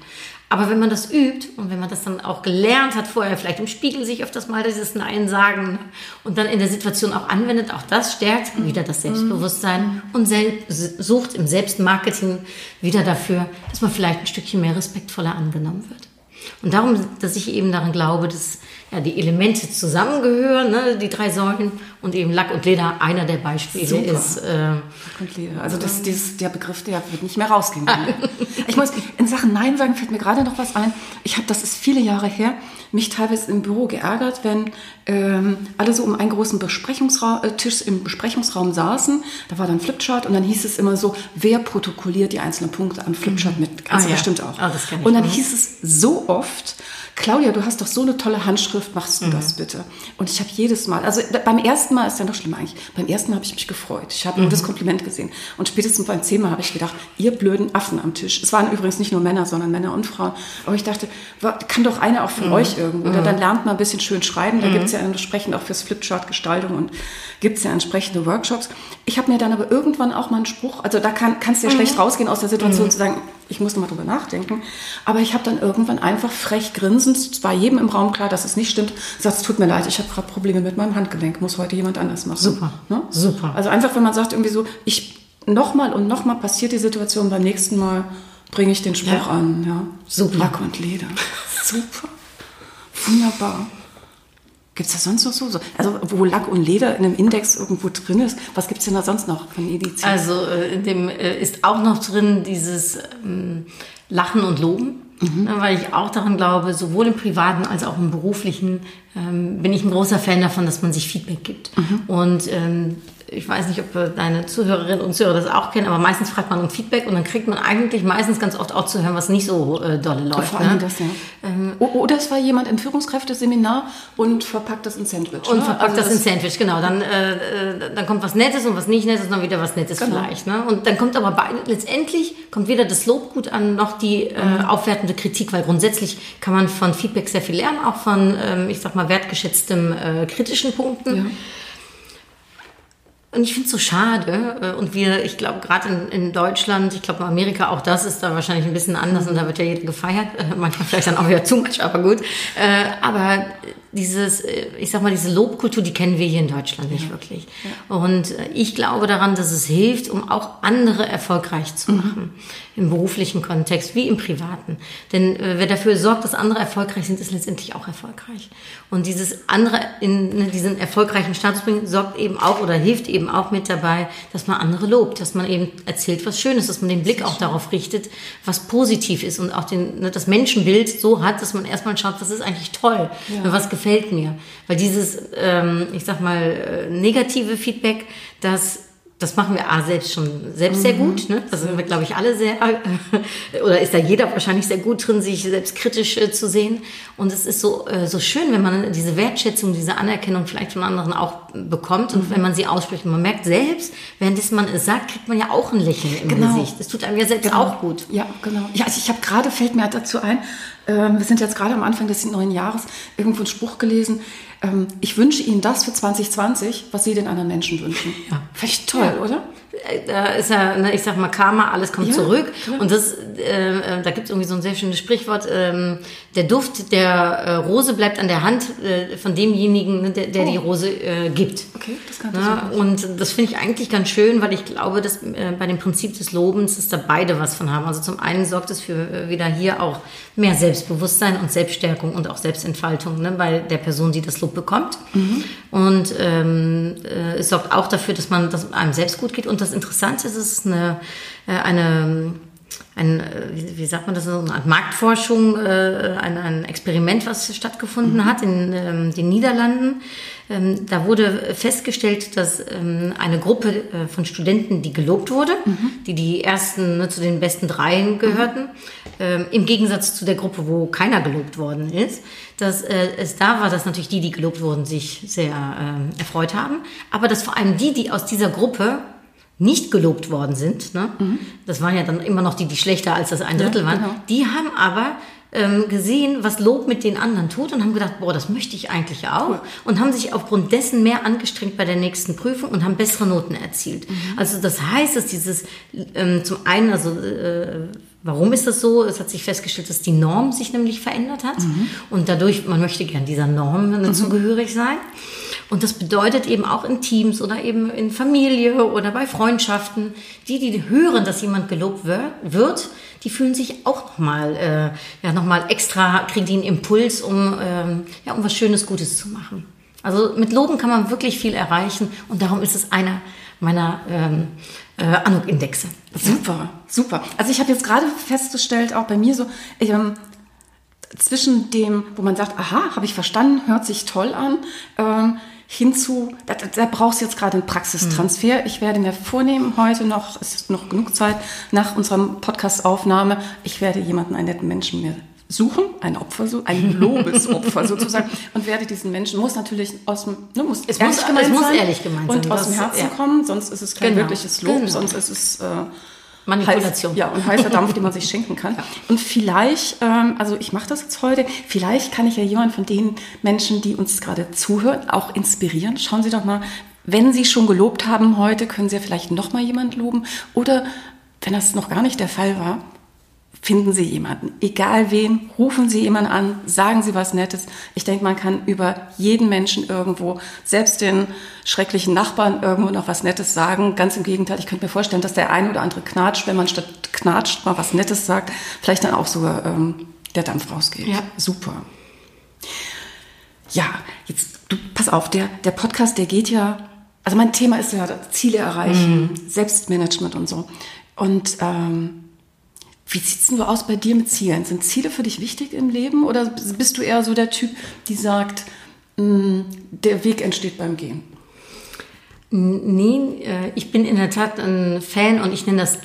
Aber wenn man das übt und wenn man das dann auch gelernt hat vorher, vielleicht im Spiegel sich öfters mal dieses Nein sagen und dann in der Situation auch anwendet, auch das stärkt wieder das Selbstbewusstsein und sucht im Selbstmarketing wieder dafür, dass man vielleicht ein Stückchen mehr respektvoller angenommen wird. Und darum, dass ich eben daran glaube, dass ja, die Elemente zusammengehören, ne, die drei Säulen und eben Lack und Leder einer der Beispiele Super. ist. Äh, Lack und Leder. Also das, dieses, der Begriff, der wird nicht mehr rausgehen. ich muss in Sachen Nein sagen fällt mir gerade noch was ein. Ich habe, das ist viele Jahre her, mich teilweise im Büro geärgert, wenn ähm, alle so um einen großen Besprechungsraum, äh, Tisch im Besprechungsraum saßen. Da war dann Flipchart und dann hieß es immer so, wer protokolliert die einzelnen Punkte an Flipchart mhm. mit? Ganz ah, bestimmt ja. auch. Ah, und dann hieß es so oft, Claudia, du hast doch so eine tolle Handschrift, machst du mhm. das bitte? Und ich habe jedes Mal, also beim ersten Mal ist ja noch schlimmer eigentlich, beim ersten Mal habe ich mich gefreut. Ich habe mhm. nur das Kompliment gesehen. Und spätestens beim zehnten Mal habe ich gedacht, ihr blöden Affen am Tisch. Es waren übrigens nicht nur Männer, sondern Männer und Frauen. Aber ich dachte, kann doch eine auch von mhm. euch irgendwo. Oder mhm. dann lernt man ein bisschen schön schreiben. Da mhm. gibt es ja entsprechend auch fürs Flipchart-Gestaltung und gibt es ja entsprechende Workshops. Ich habe mir dann aber irgendwann auch mal einen Spruch, also da kann, kannst du ja schlecht mhm. rausgehen aus der Situation zu sagen, ich muss noch mal drüber nachdenken. Aber ich habe dann irgendwann einfach frech grinsend, es war jedem im Raum klar, dass es nicht stimmt, gesagt, es tut mir leid, ich habe gerade Probleme mit meinem Handgelenk, muss heute jemand anders machen. Super, ne? super. Also einfach, wenn man sagt irgendwie so, ich nochmal und nochmal passiert die Situation, beim nächsten Mal bringe ich den Spruch ja. an. Ja. Super. Lack und Leder. Super. Wunderbar. Gibt es da sonst noch so, so? Also wo Lack und Leder in einem Index irgendwo drin ist, was gibt es denn da sonst noch von Edition? Also äh, in dem äh, ist auch noch drin dieses ähm, Lachen und Loben. Mhm. Ne, weil ich auch daran glaube, sowohl im privaten als auch im beruflichen ähm, bin ich ein großer Fan davon, dass man sich Feedback gibt. Mhm. Und ähm, ich weiß nicht, ob deine Zuhörerinnen und Zuhörer das auch kennen, aber meistens fragt man um Feedback und dann kriegt man eigentlich meistens ganz oft auch zu hören, was nicht so äh, dolle läuft. Vor allem ne? das, ja. Ähm, Oder es war jemand im Führungskräfteseminar und verpackt das in Sandwich. Und ne? verpackt also das, das in Sandwich, genau. Dann, äh, äh, dann kommt was Nettes und was nicht Nettes und dann wieder was Nettes genau. vielleicht. Ne? Und dann kommt aber beide, letztendlich kommt weder das Lob gut an, noch die äh, mhm. aufwertende Kritik, weil grundsätzlich kann man von Feedback sehr viel lernen, auch von, ähm, ich sag mal, wertgeschätztem äh, kritischen Punkten. Ja. Und ich finde es so schade. Äh, und wir, ich glaube, gerade in, in, Deutschland, ich glaube, in Amerika auch das ist da wahrscheinlich ein bisschen anders und da wird ja jeder gefeiert. Manchmal vielleicht dann auch wieder zu much, aber gut. Äh, aber dieses, äh, ich sag mal, diese Lobkultur, die kennen wir hier in Deutschland nicht ja. wirklich. Ja. Und ich glaube daran, dass es hilft, um auch andere erfolgreich zu mhm. machen. Mhm. Im beruflichen Kontext wie im privaten. Denn wer dafür sorgt, dass andere erfolgreich sind, ist letztendlich auch erfolgreich. Und dieses andere in ne, diesen erfolgreichen Status bringen, sorgt eben auch oder hilft eben auch mit dabei, dass man andere lobt, dass man eben erzählt, was Schönes, dass man den Blick auch darauf richtet, was positiv ist und auch den, ne, das Menschenbild so hat, dass man erstmal schaut, was ist eigentlich toll, ja. was gefällt mir. Weil dieses, ähm, ich sag mal, äh, negative Feedback, das das machen wir A selbst schon selbst mhm. sehr gut. Ne? Da sind wir, glaube ich, alle sehr, oder ist da jeder wahrscheinlich sehr gut drin, sich selbst kritisch äh, zu sehen. Und es ist so, äh, so schön, wenn man diese Wertschätzung, diese Anerkennung vielleicht von anderen auch bekommt und mhm. wenn man sie ausspricht. Und man merkt selbst, während man es sagt, kriegt man ja auch ein Lächeln im genau. Gesicht. Das tut einem ja selbst genau. auch gut. Ja, genau. Ja, also ich habe gerade, fällt mir dazu ein, ähm, wir sind jetzt gerade am Anfang des neuen Jahres, irgendwo einen Spruch gelesen. Ähm, ich wünsche Ihnen das für 2020, was Sie den anderen Menschen wünschen. Ja. Vielleicht toll, ja. oder? Da ist ja, ne, ich sag mal, Karma, alles kommt ja, zurück. Klar. Und das, äh, äh da gibt es irgendwie so ein sehr schönes Sprichwort, ähm, der Duft der äh, Rose bleibt an der Hand äh, von demjenigen, ne, der, der oh. die Rose äh, gibt. Okay, das kann ja, Und das finde ich eigentlich ganz schön, weil ich glaube, dass äh, bei dem Prinzip des Lobens, dass da beide was von haben. Also zum einen sorgt es für äh, wieder hier auch mehr Selbstbewusstsein und Selbststärkung und auch Selbstentfaltung ne, bei der Person, die das Lob bekommt. Mhm. Und ähm, äh, es sorgt auch dafür, dass man dass einem selbst gut geht. Und das Interessante ist, es ist eine, äh, eine ein, äh, wie sagt man das, so eine Art Marktforschung, äh, ein, ein Experiment, was stattgefunden mhm. hat in ähm, den Niederlanden. Ähm, da wurde festgestellt, dass ähm, eine Gruppe von Studenten, die gelobt wurde, mhm. die die ersten ne, zu den besten dreien gehörten, mhm. im Gegensatz zu der Gruppe, wo keiner gelobt worden ist, dass äh, es da war, dass natürlich die, die gelobt wurden, sich sehr erfreut haben, aber dass vor allem die, die aus dieser Gruppe nicht gelobt worden sind, ne? Mhm. das waren ja dann immer noch die, die schlechter als das ein Drittel ja, waren, genau. die haben aber ähm, gesehen, was Lob mit den anderen tut und haben gedacht, boah, das möchte ich eigentlich auch. Cool. Und haben sich aufgrund dessen mehr angestrengt bei der nächsten Prüfung und haben bessere Noten erzielt. Mhm. Also das heißt, dass dieses ähm, zum einen, also äh, Warum ist das so? Es hat sich festgestellt, dass die Norm sich nämlich verändert hat mhm. und dadurch, man möchte gern dieser Norm mhm. zugehörig sein. Und das bedeutet eben auch in Teams oder eben in Familie oder bei Freundschaften, die, die hören, dass jemand gelobt wird, die fühlen sich auch nochmal, äh, ja, nochmal extra, kriegen die einen Impuls, um, ähm, ja, um was Schönes, Gutes zu machen. Also mit Loben kann man wirklich viel erreichen und darum ist es einer meiner ähm, äh, Anuk-Indexe. Super, super. Also ich habe jetzt gerade festgestellt, auch bei mir so, ich, ähm, zwischen dem, wo man sagt, aha, habe ich verstanden, hört sich toll an, ähm, hinzu, da, da brauchst du jetzt gerade einen Praxistransfer. Mhm. Ich werde mir vornehmen, heute noch, es ist noch genug Zeit, nach unserer Podcast-Aufnahme, ich werde jemanden, einen netten Menschen mir suchen, ein Opfer, ein Lobesopfer sozusagen, und werde diesen Menschen, muss natürlich aus dem, ne, muss es ehrlich muss, gemeint es muss ehrlich gemeint und sein. aus dem Herzen ja. kommen, sonst ist es kein genau. wirkliches Lob, genau. sonst ist es äh, Manipulation. Heiß, ja, und heißer Dampf, den man sich schenken kann. Ja. Und vielleicht, ähm, also ich mache das jetzt heute, vielleicht kann ich ja jemand von den Menschen, die uns gerade zuhören, auch inspirieren. Schauen Sie doch mal, wenn Sie schon gelobt haben heute, können Sie ja vielleicht noch mal jemand loben. Oder wenn das noch gar nicht der Fall war, finden Sie jemanden, egal wen, rufen Sie jemanden an, sagen Sie was Nettes. Ich denke, man kann über jeden Menschen irgendwo, selbst den schrecklichen Nachbarn irgendwo noch was Nettes sagen. Ganz im Gegenteil, ich könnte mir vorstellen, dass der eine oder andere knatscht, wenn man statt knatscht mal was Nettes sagt, vielleicht dann auch sogar ähm, der Dampf rausgeht. Ja. Super. Ja, jetzt, du, pass auf, der, der Podcast, der geht ja, also mein Thema ist ja Ziele erreichen, mhm. Selbstmanagement und so. Und ähm, wie sieht es denn aus bei dir mit Zielen? Sind Ziele für dich wichtig im Leben oder bist du eher so der Typ, die sagt, mm, der Weg entsteht beim Gehen? Nee, äh, ich bin in der Tat ein Fan und ich nenne das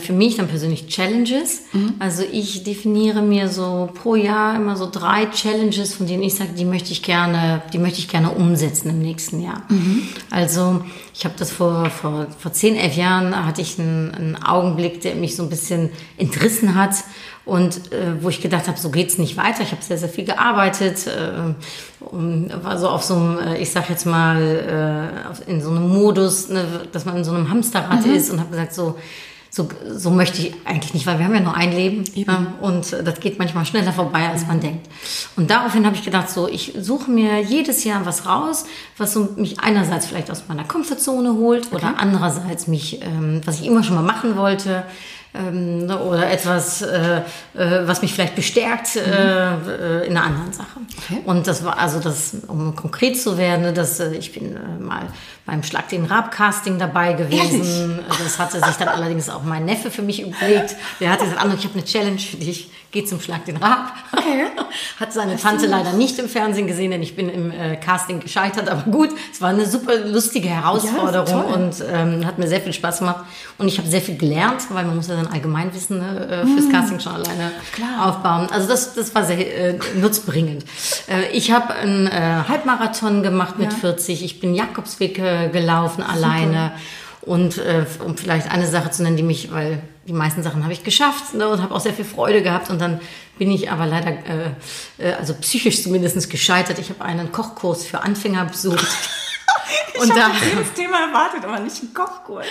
für mich dann persönlich Challenges. Mhm. Also ich definiere mir so pro Jahr immer so drei Challenges, von denen ich sage, die möchte ich gerne, die möchte ich gerne umsetzen im nächsten Jahr. Mhm. Also ich habe das vor, vor, vor zehn, elf Jahren hatte ich einen, einen Augenblick, der mich so ein bisschen entrissen hat und äh, wo ich gedacht habe, so geht's nicht weiter. Ich habe sehr, sehr viel gearbeitet, äh, und war so auf so einem, äh, ich sag jetzt mal, äh, in so einem Modus, ne, dass man in so einem Hamsterrad mhm. ist und habe gesagt, so, so, so möchte ich eigentlich nicht, weil wir haben ja nur ein Leben ja, und das geht manchmal schneller vorbei, als man denkt. Und daraufhin habe ich gedacht, so, ich suche mir jedes Jahr was raus, was so mich einerseits vielleicht aus meiner Komfortzone holt okay. oder andererseits mich, ähm, was ich immer schon mal machen wollte, ähm, ne, oder etwas, äh, äh, was mich vielleicht bestärkt mhm. äh, in einer anderen Sache. Okay. Und das war also das, um konkret zu werden, ne, dass äh, ich bin äh, mal beim Schlag den Rab Casting dabei gewesen. Ehrlich? Das hatte sich dann allerdings auch mein Neffe für mich überlegt. Der hat gesagt, ich habe eine Challenge für dich geht zum Schlag den Rab. Okay. Hat seine Tante leider nicht im Fernsehen gesehen, denn ich bin im äh, Casting gescheitert. Aber gut, es war eine super lustige Herausforderung ja, und ähm, hat mir sehr viel Spaß gemacht. Und ich habe sehr viel gelernt, weil man muss ja sein Allgemeinwissen ne, äh, fürs mm. Casting schon alleine Klar. aufbauen. Also das, das war sehr äh, nutzbringend. Äh, ich habe einen äh, Halbmarathon gemacht mit ja. 40. Ich bin Jakobsweg äh, gelaufen super. alleine. Und äh, um vielleicht eine Sache zu nennen, die mich, weil die meisten Sachen habe ich geschafft ne, und habe auch sehr viel Freude gehabt. Und dann bin ich aber leider, äh, äh, also psychisch zumindest gescheitert. Ich habe einen Kochkurs für Anfänger besucht. Ich und da das Thema erwartet, aber nicht einen Kochkurs.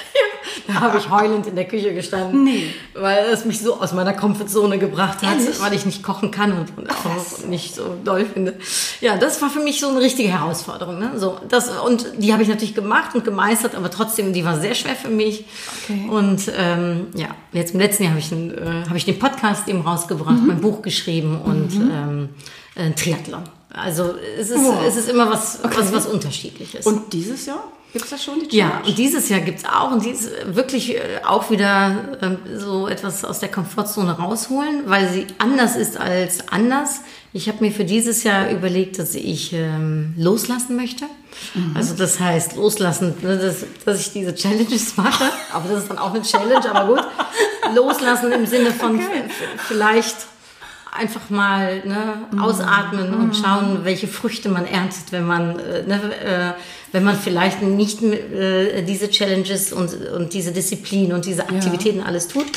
da habe ich heulend in der Küche gestanden, nee. weil es mich so aus meiner Komfortzone gebracht hat, Ehrlich? weil ich nicht kochen kann und, und auch nicht so doll finde. Ja, das war für mich so eine richtige Herausforderung. Ne? So, das, und die habe ich natürlich gemacht und gemeistert, aber trotzdem, die war sehr schwer für mich. Okay. Und ähm, ja, jetzt im letzten Jahr habe ich, äh, hab ich den Podcast eben rausgebracht, mhm. mein Buch geschrieben und mhm. ähm, äh, Triathlon. Also es ist, wow. es ist immer was, okay. was, was Unterschiedliches. Und dieses Jahr? Gibt es da schon die Challenge? Ja, und dieses Jahr gibt es auch und dies wirklich äh, auch wieder ähm, so etwas aus der Komfortzone rausholen, weil sie anders ist als anders. Ich habe mir für dieses Jahr überlegt, dass ich ähm, loslassen möchte. Mhm. Also das heißt loslassen, ne, dass, dass ich diese Challenges mache. Aber das ist dann auch eine Challenge, aber gut. Loslassen im Sinne von okay. vielleicht einfach mal ne, mhm. ausatmen mhm. und schauen, welche Früchte man erntet, wenn man, äh, ne, äh, wenn man vielleicht nicht äh, diese Challenges und, und diese Disziplin und diese Aktivitäten ja. alles tut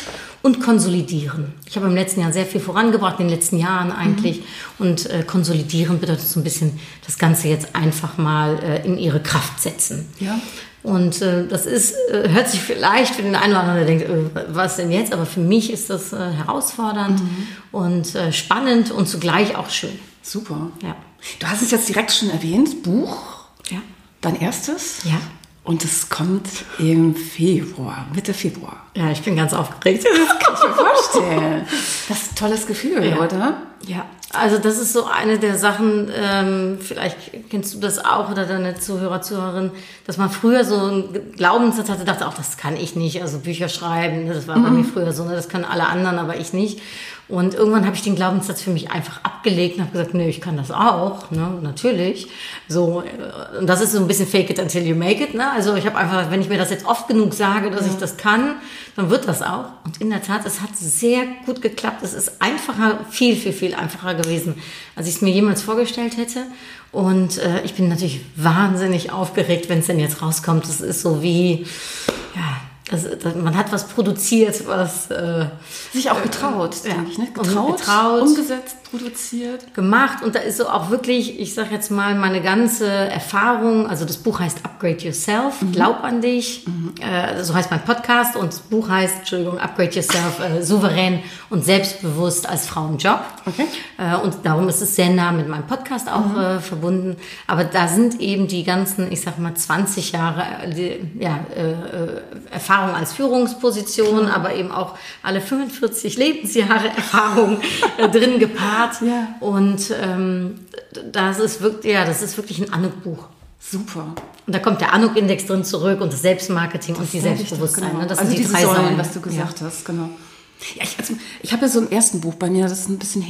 und konsolidieren. Ich habe im letzten Jahr sehr viel vorangebracht, in den letzten Jahren eigentlich. Mhm. Und äh, konsolidieren bedeutet so ein bisschen das Ganze jetzt einfach mal äh, in ihre Kraft setzen. Ja. Und äh, das ist, äh, hört sich vielleicht für den einen oder anderen, der denkt, äh, was denn jetzt? Aber für mich ist das äh, herausfordernd mhm. und äh, spannend und zugleich auch schön. Super. Ja. Du hast es jetzt direkt schon erwähnt, Buch. Ja. Dein erstes? Ja. Und es kommt im Februar, Mitte Februar. Ja, ich bin ganz aufgeregt. Das kann ich mir vorstellen. Das ist ein tolles Gefühl, ja. oder? Ja, also das ist so eine der Sachen, ähm, vielleicht kennst du das auch oder deine Zuhörer, Zuhörerin, dass man früher so einen Glaubenssatz hatte, dachte auch, das kann ich nicht, also Bücher schreiben, ne, das war mhm. bei mir früher so, ne, das können alle anderen, aber ich nicht. Und irgendwann habe ich den Glaubenssatz für mich einfach abgelegt und habe gesagt, nee, ich kann das auch, ne, natürlich. So, äh, und das ist so ein bisschen fake it until you make it, ne? Also ich habe einfach, wenn ich mir das jetzt oft genug sage, dass ja. ich das kann, dann wird das auch. Und in der Tat, es hat sehr gut geklappt. Es ist einfacher, viel, viel, viel einfacher gewesen, als ich es mir jemals vorgestellt hätte. Und äh, ich bin natürlich wahnsinnig aufgeregt, wenn es denn jetzt rauskommt. Es ist so wie, ja, das, man hat was produziert, was äh, sich auch getraut, äh, denke ich, ne? Getraut, getraut, umgesetzt, produziert, gemacht und da ist so auch wirklich, ich sage jetzt mal, meine ganze Erfahrung. Also das Buch heißt Upgrade Yourself, mhm. Glaub an dich. Mhm. Äh, so heißt mein Podcast und das Buch heißt, Entschuldigung, Upgrade Yourself, äh, souverän und selbstbewusst als Frau im Job. Okay. Äh, und darum ist es sehr nah mit meinem Podcast auch mhm. äh, verbunden. Aber da sind eben die ganzen, ich sag mal, 20 Jahre äh, die, ja, äh, Erfahrung als Führungsposition, Klar. aber eben auch alle 45 Lebensjahre Erfahrung äh, drin gepaart. Ja. Und ähm, das ist wirklich, ja, das ist wirklich ein Anuk-Buch. Super. Und da kommt der Anuk-Index drin zurück und das Selbstmarketing das und die Selbstbewusstsein. Genau. Ne? Das also sind die drei Säulen, was du gesagt ja. hast, genau. Ja, ich, also, ich habe ja so im ersten Buch bei mir, das ist ein bisschen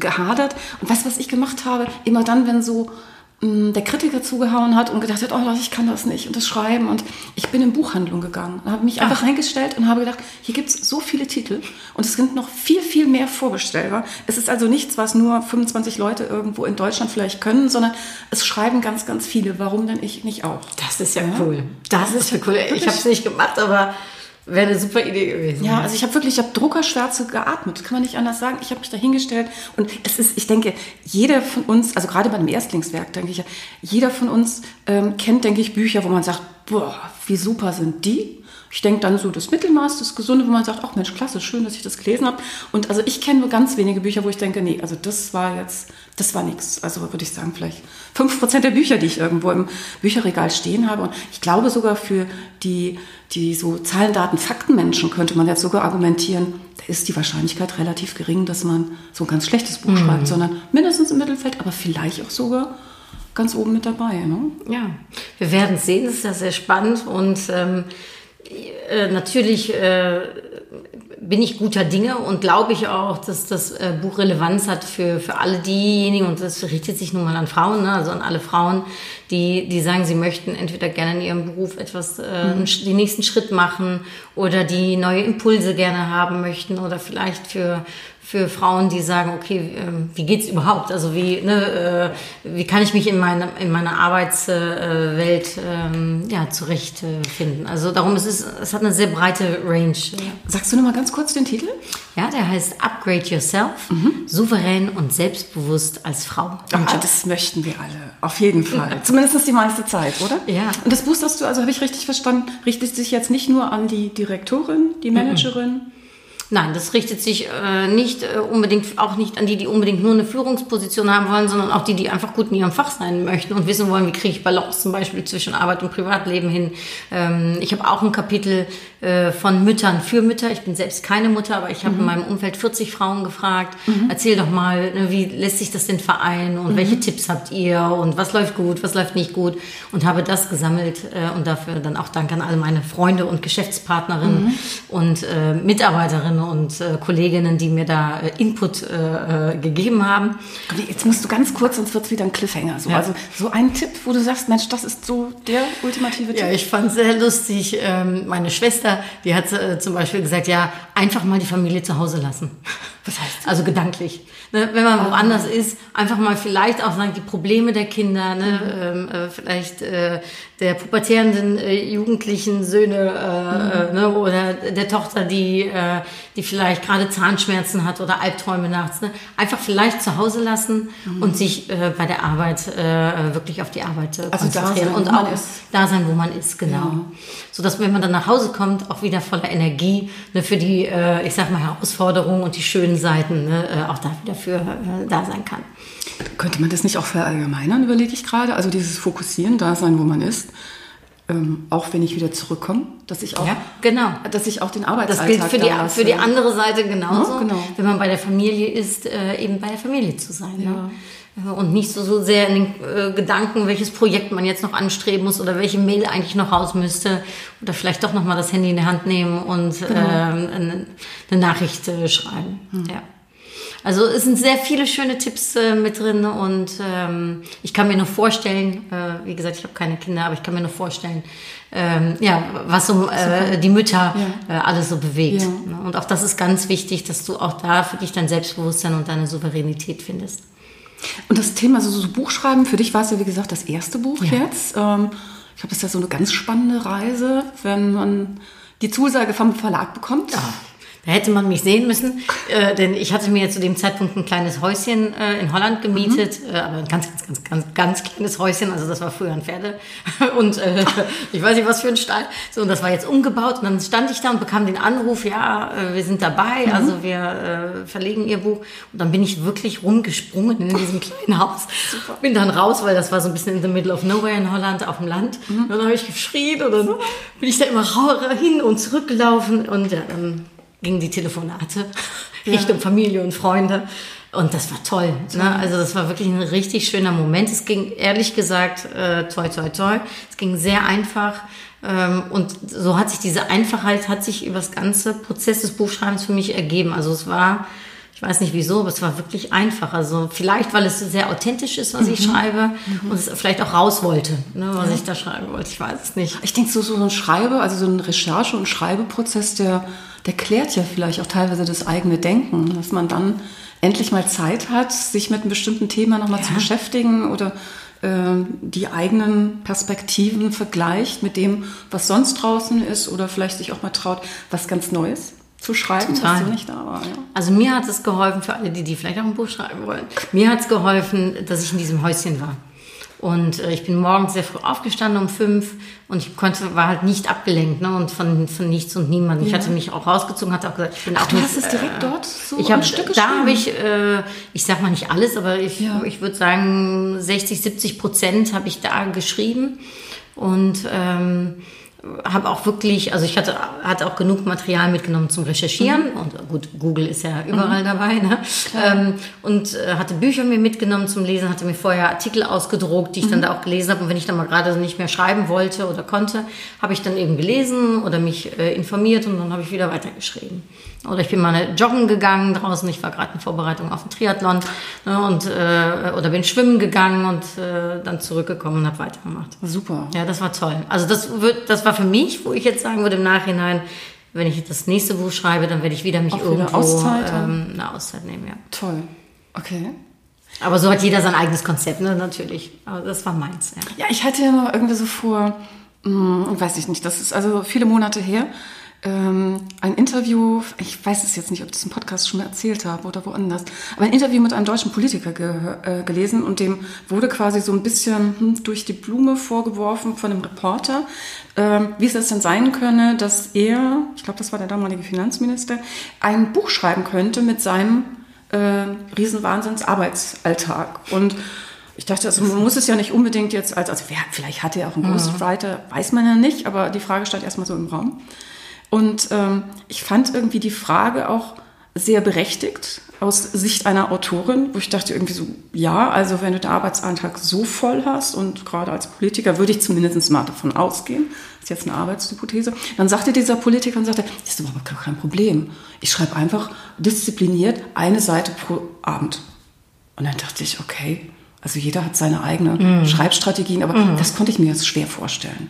gehadert. Und weißt du, was ich gemacht habe? Immer dann, wenn so der Kritiker zugehauen hat und gedacht hat, oh ich kann das nicht und das Schreiben. Und ich bin in Buchhandlung gegangen und habe mich einfach reingestellt und habe gedacht, hier gibt es so viele Titel und es sind noch viel, viel mehr vorbestellbar. Es ist also nichts, was nur 25 Leute irgendwo in Deutschland vielleicht können, sondern es schreiben ganz, ganz viele. Warum denn ich nicht auch? Das ist ja, ja. cool. Das ist ja cool. Ich habe es nicht gemacht, aber Wäre eine super Idee gewesen. Ja, also ich habe wirklich, ich habe Druckerschwärze geatmet, kann man nicht anders sagen. Ich habe mich da hingestellt und es ist, ich denke, jeder von uns, also gerade bei einem Erstlingswerk, denke ich, jeder von uns ähm, kennt, denke ich, Bücher, wo man sagt, boah, wie super sind die? Ich denke dann so das Mittelmaß, das Gesunde, wo man sagt, ach Mensch, klasse, schön, dass ich das gelesen habe. Und also ich kenne nur ganz wenige Bücher, wo ich denke, nee, also das war jetzt, das war nichts. Also würde ich sagen, vielleicht fünf Prozent der Bücher, die ich irgendwo im Bücherregal stehen habe. Und ich glaube sogar für die, die so Zahlen, Daten, Faktenmenschen könnte man jetzt sogar argumentieren, da ist die Wahrscheinlichkeit relativ gering, dass man so ein ganz schlechtes Buch mhm. schreibt, sondern mindestens im Mittelfeld, aber vielleicht auch sogar ganz oben mit dabei. Ne? Ja, wir werden sehen, es ist ja sehr spannend und ähm, äh, natürlich äh, bin ich guter Dinge und glaube ich auch, dass das äh, Buch Relevanz hat für, für alle diejenigen, und das richtet sich nun mal an Frauen, ne, also an alle Frauen, die, die sagen, sie möchten entweder gerne in ihrem Beruf etwas, äh, mhm. den nächsten Schritt machen oder die neue Impulse gerne haben möchten oder vielleicht für, für Frauen, die sagen, okay, ähm, wie geht's überhaupt? Also wie, ne, äh, wie kann ich mich in, meine, in meiner Arbeitswelt ähm, ja, zurechtfinden? Also darum ist es, es hat eine sehr breite Range. Sagst du noch mal ganz kurz den Titel? Ja, der heißt Upgrade Yourself, mhm. souverän und selbstbewusst als Frau. Ach, das möchten wir alle, auf jeden Fall. Zumindest die meiste Zeit, oder? Ja. Und das boostest du, also habe ich richtig verstanden, richtet sich jetzt nicht nur an die Direktorin, die Managerin? Mhm Nein, das richtet sich äh, nicht äh, unbedingt, auch nicht an die, die unbedingt nur eine Führungsposition haben wollen, sondern auch die, die einfach gut in ihrem Fach sein möchten und wissen wollen, wie kriege ich Balance zum Beispiel zwischen Arbeit und Privatleben hin. Ähm, ich habe auch ein Kapitel äh, von Müttern für Mütter. Ich bin selbst keine Mutter, aber ich habe mhm. in meinem Umfeld 40 Frauen gefragt. Mhm. Erzähl doch mal, ne, wie lässt sich das denn vereinen und mhm. welche Tipps habt ihr und was läuft gut, was läuft nicht gut und habe das gesammelt äh, und dafür dann auch Dank an alle meine Freunde und Geschäftspartnerinnen mhm. und äh, Mitarbeiterinnen und äh, Kolleginnen, die mir da Input gegeben haben. Jetzt musst du ganz kurz, sonst wird es wieder ein Cliffhanger. So. Ja. Also so ein Tipp, wo du sagst, Mensch, das ist so der ultimative Tipp. Ja, ich fand sehr lustig. Ähm, meine Schwester, die hat äh, zum Beispiel gesagt, ja, einfach mal die Familie zu Hause lassen. Was heißt? Das? Also gedanklich. Ne, wenn man woanders ist, einfach mal vielleicht auch sagen, die Probleme der Kinder, ne, mhm. ähm, äh, vielleicht äh, der pubertierenden äh, jugendlichen Söhne äh, mhm. äh, ne, oder der Tochter, die, äh, die vielleicht gerade Zahnschmerzen hat oder Albträume nachts. Ne, einfach vielleicht zu Hause lassen mhm. und sich bei der Arbeit wirklich auf die Arbeit also konzentrieren. und auch da sein, wo man ist, genau. Ja. So dass wenn man dann nach Hause kommt, auch wieder voller Energie ne, für die, ich sag mal, Herausforderungen und die schönen Seiten ne, äh, auch da wieder für äh, da sein kann. Könnte man das nicht auch verallgemeinern, überlege ich gerade? Also dieses Fokussieren, da sein, wo man ist. Ähm, auch wenn ich wieder zurückkomme, dass ich auch, ja, genau. dass ich auch den Arbeitsalltag Das gilt für die, für die andere Seite genauso. Ja, genau. Wenn man bei der Familie ist, äh, eben bei der Familie zu sein. Ja. Ne? Und nicht so, so sehr in den äh, Gedanken, welches Projekt man jetzt noch anstreben muss oder welche Mail eigentlich noch raus müsste. Oder vielleicht doch nochmal das Handy in die Hand nehmen und genau. äh, eine, eine, Nachricht äh, schreiben. Hm. Ja. Also es sind sehr viele schöne Tipps äh, mit drin und ähm, ich kann mir nur vorstellen, äh, wie gesagt, ich habe keine Kinder, aber ich kann mir nur vorstellen, ähm, ja, was so äh, die Mütter ja. äh, alles so bewegt. Ja. Ne? Und auch das ist ganz wichtig, dass du auch da für dich dein Selbstbewusstsein und deine Souveränität findest. Und das Thema, also so Buchschreiben, für dich war es ja wie gesagt das erste Buch ja. jetzt. Ähm, ich glaube, das ist ja so eine ganz spannende Reise, wenn man die Zusage vom Verlag bekommt. Ja. Da hätte man mich sehen müssen, äh, denn ich hatte mir zu dem Zeitpunkt ein kleines Häuschen äh, in Holland gemietet, mhm. äh, aber ein ganz, ganz, ganz, ganz, ganz kleines Häuschen. Also das war früher ein Pferde und äh, ich weiß nicht was für ein Stall. So und das war jetzt umgebaut und dann stand ich da und bekam den Anruf, ja, äh, wir sind dabei, mhm. also wir äh, verlegen ihr Buch. Und dann bin ich wirklich rumgesprungen in diesem kleinen Haus, Super. bin dann raus, weil das war so ein bisschen in the middle of nowhere in Holland auf dem Land. Mhm. Und dann habe ich geschrien und dann bin ich da immer hin und zurück gelaufen und ja, dann gingen die Telefonate ja. Richtung Familie und Freunde. Und das war toll. Ne? Also das war wirklich ein richtig schöner Moment. Es ging ehrlich gesagt äh, toi toi toi. Es ging sehr einfach. Ähm, und so hat sich diese Einfachheit hat sich über das ganze Prozess des Buchschreibens für mich ergeben. Also es war, ich weiß nicht wieso, aber es war wirklich einfach. Also vielleicht, weil es sehr authentisch ist, was mhm. ich schreibe mhm. und es vielleicht auch raus wollte, ne, was ja. ich da schreiben wollte. Ich weiß es nicht. Ich denke, so, so ein Schreibe, also so ein Recherche- und Schreibeprozess, der der klärt ja vielleicht auch teilweise das eigene Denken, dass man dann endlich mal Zeit hat, sich mit einem bestimmten Thema nochmal ja. zu beschäftigen oder äh, die eigenen Perspektiven vergleicht mit dem, was sonst draußen ist oder vielleicht sich auch mal traut, was ganz Neues zu schreiben, Total. was nicht da war. Ja. Also mir hat es geholfen, für alle, die, die vielleicht auch ein Buch schreiben wollen, mir hat es geholfen, dass ich in diesem Häuschen war. Und äh, ich bin morgens sehr früh aufgestanden um fünf und ich konnte, war halt nicht abgelenkt, ne? Und von, von nichts und niemandem. Ja. Ich hatte mich auch rausgezogen, hatte auch gesagt, ich bin Ach, auch du nicht, hast es direkt äh, dort so ich hab, Stück Da habe ich, äh, ich sag mal nicht alles, aber ich, ja. ich würde sagen 60, 70 Prozent habe ich da geschrieben. Und ähm, habe auch wirklich, also ich hatte, hatte auch genug Material mitgenommen zum Recherchieren mhm. und gut, Google ist ja überall mhm. dabei, ne? Ähm, und äh, hatte Bücher mir mitgenommen zum Lesen, hatte mir vorher Artikel ausgedruckt, die ich mhm. dann da auch gelesen habe und wenn ich dann mal gerade nicht mehr schreiben wollte oder konnte, habe ich dann eben gelesen oder mich äh, informiert und dann habe ich wieder weitergeschrieben. Oder ich bin mal joggen gegangen draußen, ich war gerade in Vorbereitung auf den Triathlon ne, und, äh, oder bin schwimmen gegangen und äh, dann zurückgekommen und habe weitergemacht. Super. Ja, das war toll. Also das, wird, das war für mich, wo ich jetzt sagen würde im Nachhinein, wenn ich das nächste Buch schreibe, dann werde ich wieder mich Auch wieder irgendwo Auszeit ähm, eine Auszeit nehmen, ja. Toll. Okay. Aber so hat jeder sein eigenes Konzept, ne, natürlich. Aber das war meins, ja. Ja, ich hatte ja mal irgendwie so vor, mh, weiß ich nicht, das ist also viele Monate her, ähm, ein Interview, ich weiß es jetzt nicht, ob ich das im Podcast schon mal erzählt habe oder woanders, aber ein Interview mit einem deutschen Politiker ge äh, gelesen und dem wurde quasi so ein bisschen hm, durch die Blume vorgeworfen von einem Reporter, ähm, wie es das denn sein könne, dass er, ich glaube, das war der damalige Finanzminister, ein Buch schreiben könnte mit seinem äh, Riesenwahnsinns-Arbeitsalltag. Und ich dachte, also man muss es ja nicht unbedingt jetzt als, also wer, vielleicht hatte er auch einen Ghostwriter, weiß man ja nicht, aber die Frage stand erstmal so im Raum. Und ähm, ich fand irgendwie die Frage auch sehr berechtigt aus Sicht einer Autorin, wo ich dachte irgendwie so, ja, also wenn du den Arbeitsantrag so voll hast und gerade als Politiker würde ich zumindest mal davon ausgehen, das ist jetzt eine Arbeitshypothese, dann sagte dieser Politiker und sagte, das ist überhaupt kein Problem. Ich schreibe einfach diszipliniert eine Seite pro Abend. Und dann dachte ich, okay, also jeder hat seine eigene Schreibstrategien, aber das konnte ich mir jetzt schwer vorstellen.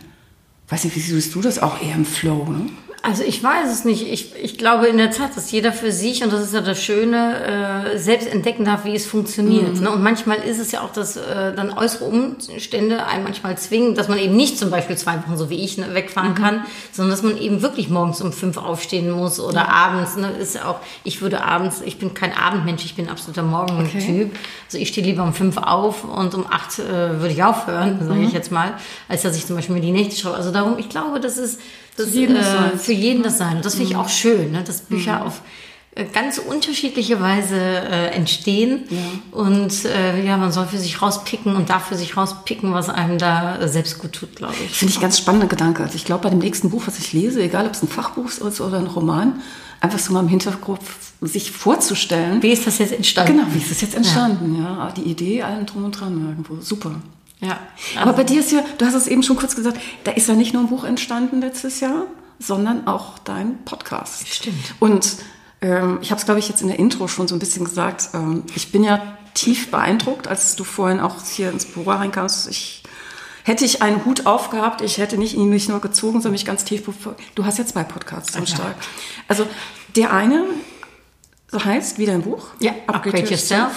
Weiß nicht, wie siehst du das auch eher im Flow, ne? Also ich weiß es nicht. Ich, ich glaube in der Tat, dass jeder für sich, und das ist ja das Schöne, äh, selbst entdecken darf, wie es funktioniert. Mhm. Ne? Und manchmal ist es ja auch, dass äh, dann äußere Umstände einen manchmal zwingen, dass man eben nicht zum Beispiel zwei Wochen, so wie ich, ne, wegfahren Mhm. kann, sondern dass man eben wirklich morgens um fünf aufstehen muss oder abends. Ne? Ist ja auch, ich würde abends, ich bin kein Abendmensch, ich bin absoluter Morgentyp. Okay. Also ich stehe lieber um fünf auf und um acht äh, würde ich aufhören, sage Mhm. ich jetzt mal, als dass ich zum Beispiel mir die Nächte schreibe. Also darum, ich glaube, das ist das, jedem das äh, sein. für jeden das sein. Und das finde ich Mhm. auch schön, ne? dass Bücher auf äh, ganz unterschiedliche Weise äh, entstehen. Und äh, ja, man soll für sich rauspicken und darf für sich rauspicken, was einem da äh, selbst gut tut, glaube ich. Finde ich ganz spannender Gedanke. Also ich glaube, bei dem nächsten Buch, was ich lese, egal ob es ein Fachbuch ist oder ein Roman, einfach so mal im Hintergrund sich vorzustellen. Wie ist das jetzt entstanden? Genau, wie ist es jetzt entstanden? Ja, die Idee, allem drum und dran irgendwo. Super. Ja. Aber bei dir ist ja, du hast es eben schon kurz gesagt, da ist ja nicht nur ein Buch entstanden letztes Jahr, sondern auch dein Podcast. Stimmt. Und ähm, ich habe es, glaube ich, jetzt in der Intro schon so ein bisschen gesagt. Ähm, ich bin ja tief beeindruckt, als du vorhin auch hier ins Büro reinkamst. Ich hätte ich einen Hut aufgehabt, ich hätte nicht ihn nicht nur gezogen, sondern mich ganz tief. bevor- Du hast ja zwei Podcasts am. Start. Also der eine so heißt wie dein Buch. Ja, Upgrade Yourself.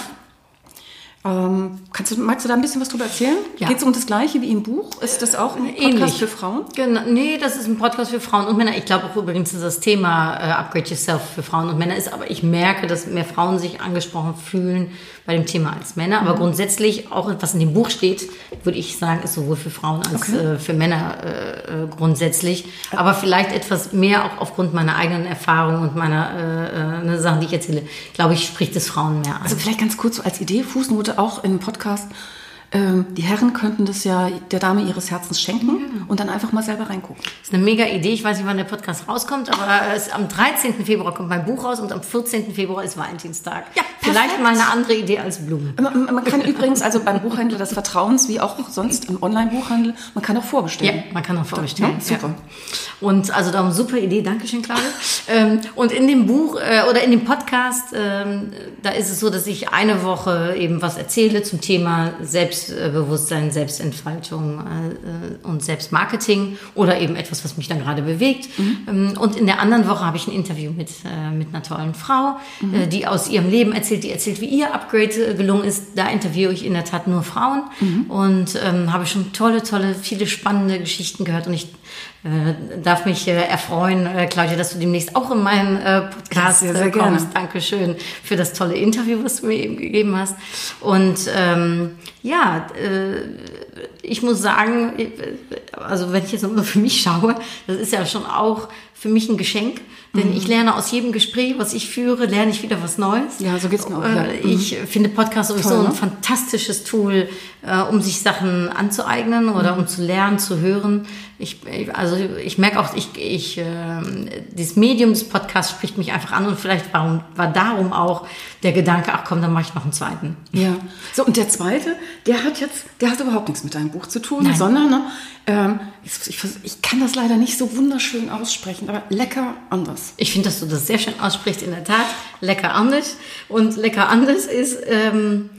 Ähm, kannst du, magst du da ein bisschen was drüber erzählen? Ja. Geht es um das Gleiche wie im Buch? Ist das auch ein Podcast Ähnlich. für Frauen? Genau, nee, das ist ein Podcast für Frauen und Männer. Ich glaube auch übrigens, dass das Thema äh, Upgrade Yourself für Frauen und Männer ist, aber ich merke, dass mehr Frauen sich angesprochen fühlen bei dem Thema als Männer. Mhm. Aber grundsätzlich, auch was in dem Buch steht, würde ich sagen, ist sowohl für Frauen als Okay. äh, für Männer äh, äh, grundsätzlich. Aber vielleicht etwas mehr auch aufgrund meiner eigenen Erfahrung und meiner äh, äh, ne, Sachen, die ich erzähle, glaube ich, spricht es Frauen mehr an. Also vielleicht ganz kurz so als Idee, Fußnote auch im Podcast. Ähm, die Herren könnten das ja der Dame ihres Herzens schenken und dann einfach mal selber reingucken. Das ist eine mega Idee. Ich weiß nicht, wann der Podcast rauskommt, aber es, am 13. Februar kommt mein Buch raus und am 14. Februar ist Valentinstag. Ja, vielleicht perfekt. mal eine andere Idee als Blumen. Man, man kann übrigens also beim Buchhändler des Vertrauens, wie auch sonst im Online-Buchhandel, man kann auch Ja, vorbestellen. man kann auch vorbestellen. Ja, super. Ja. Und also darum super Idee, Dankeschön, Claudia. ähm, und in dem Buch äh, oder in dem Podcast, ähm, da ist es so, dass ich eine Woche eben was erzähle zum Thema Selbstbewusstsein, Selbstentfaltung äh, und Selbstmarketing oder eben etwas, was mich dann gerade bewegt. Ähm, und in der anderen Woche habe ich ein Interview mit, äh, mit einer tollen Frau, äh, die aus ihrem Leben erzählt, die erzählt, wie ihr Upgrade äh, gelungen ist. Da interviewe ich in der Tat nur Frauen und ähm, habe schon tolle, tolle, viele spannende Geschichten gehört und ich äh, darf mich äh, erfreuen, äh, Claudia, dass du demnächst auch in meinen äh, Podcast sehr, sehr äh, kommst. gerne. Dankeschön für das tolle Interview, was du mir eben gegeben hast. Und ähm, ja, äh, ich muss sagen, also wenn ich jetzt nur für mich schaue, das ist ja schon auch für mich ein Geschenk, denn Mhm. ich lerne aus jedem Gespräch, was ich führe, lerne ich wieder was Neues. Ja, so geht's mir auch, ja. Äh, Ich finde Podcast sowieso Toll, ne? ein fantastisches Tool, äh, um sich Sachen anzueignen oder um zu lernen, zu hören. Ich, also ich merke auch, ich, ich, äh, dieses Medium des Podcasts spricht mich einfach an und vielleicht war, war darum auch der Gedanke, ach komm, dann mache ich noch einen zweiten. Ja. So, und der zweite, der hat jetzt, der hat überhaupt nichts mit deinem Buch zu tun, Nein. sondern, ne, ähm, ich, ich, ich kann das leider nicht so wunderschön aussprechen, aber lecker anders. Ich finde, dass du das sehr schön aussprichst, in der Tat. Lecker anders. Und lecker anders ist, ähm,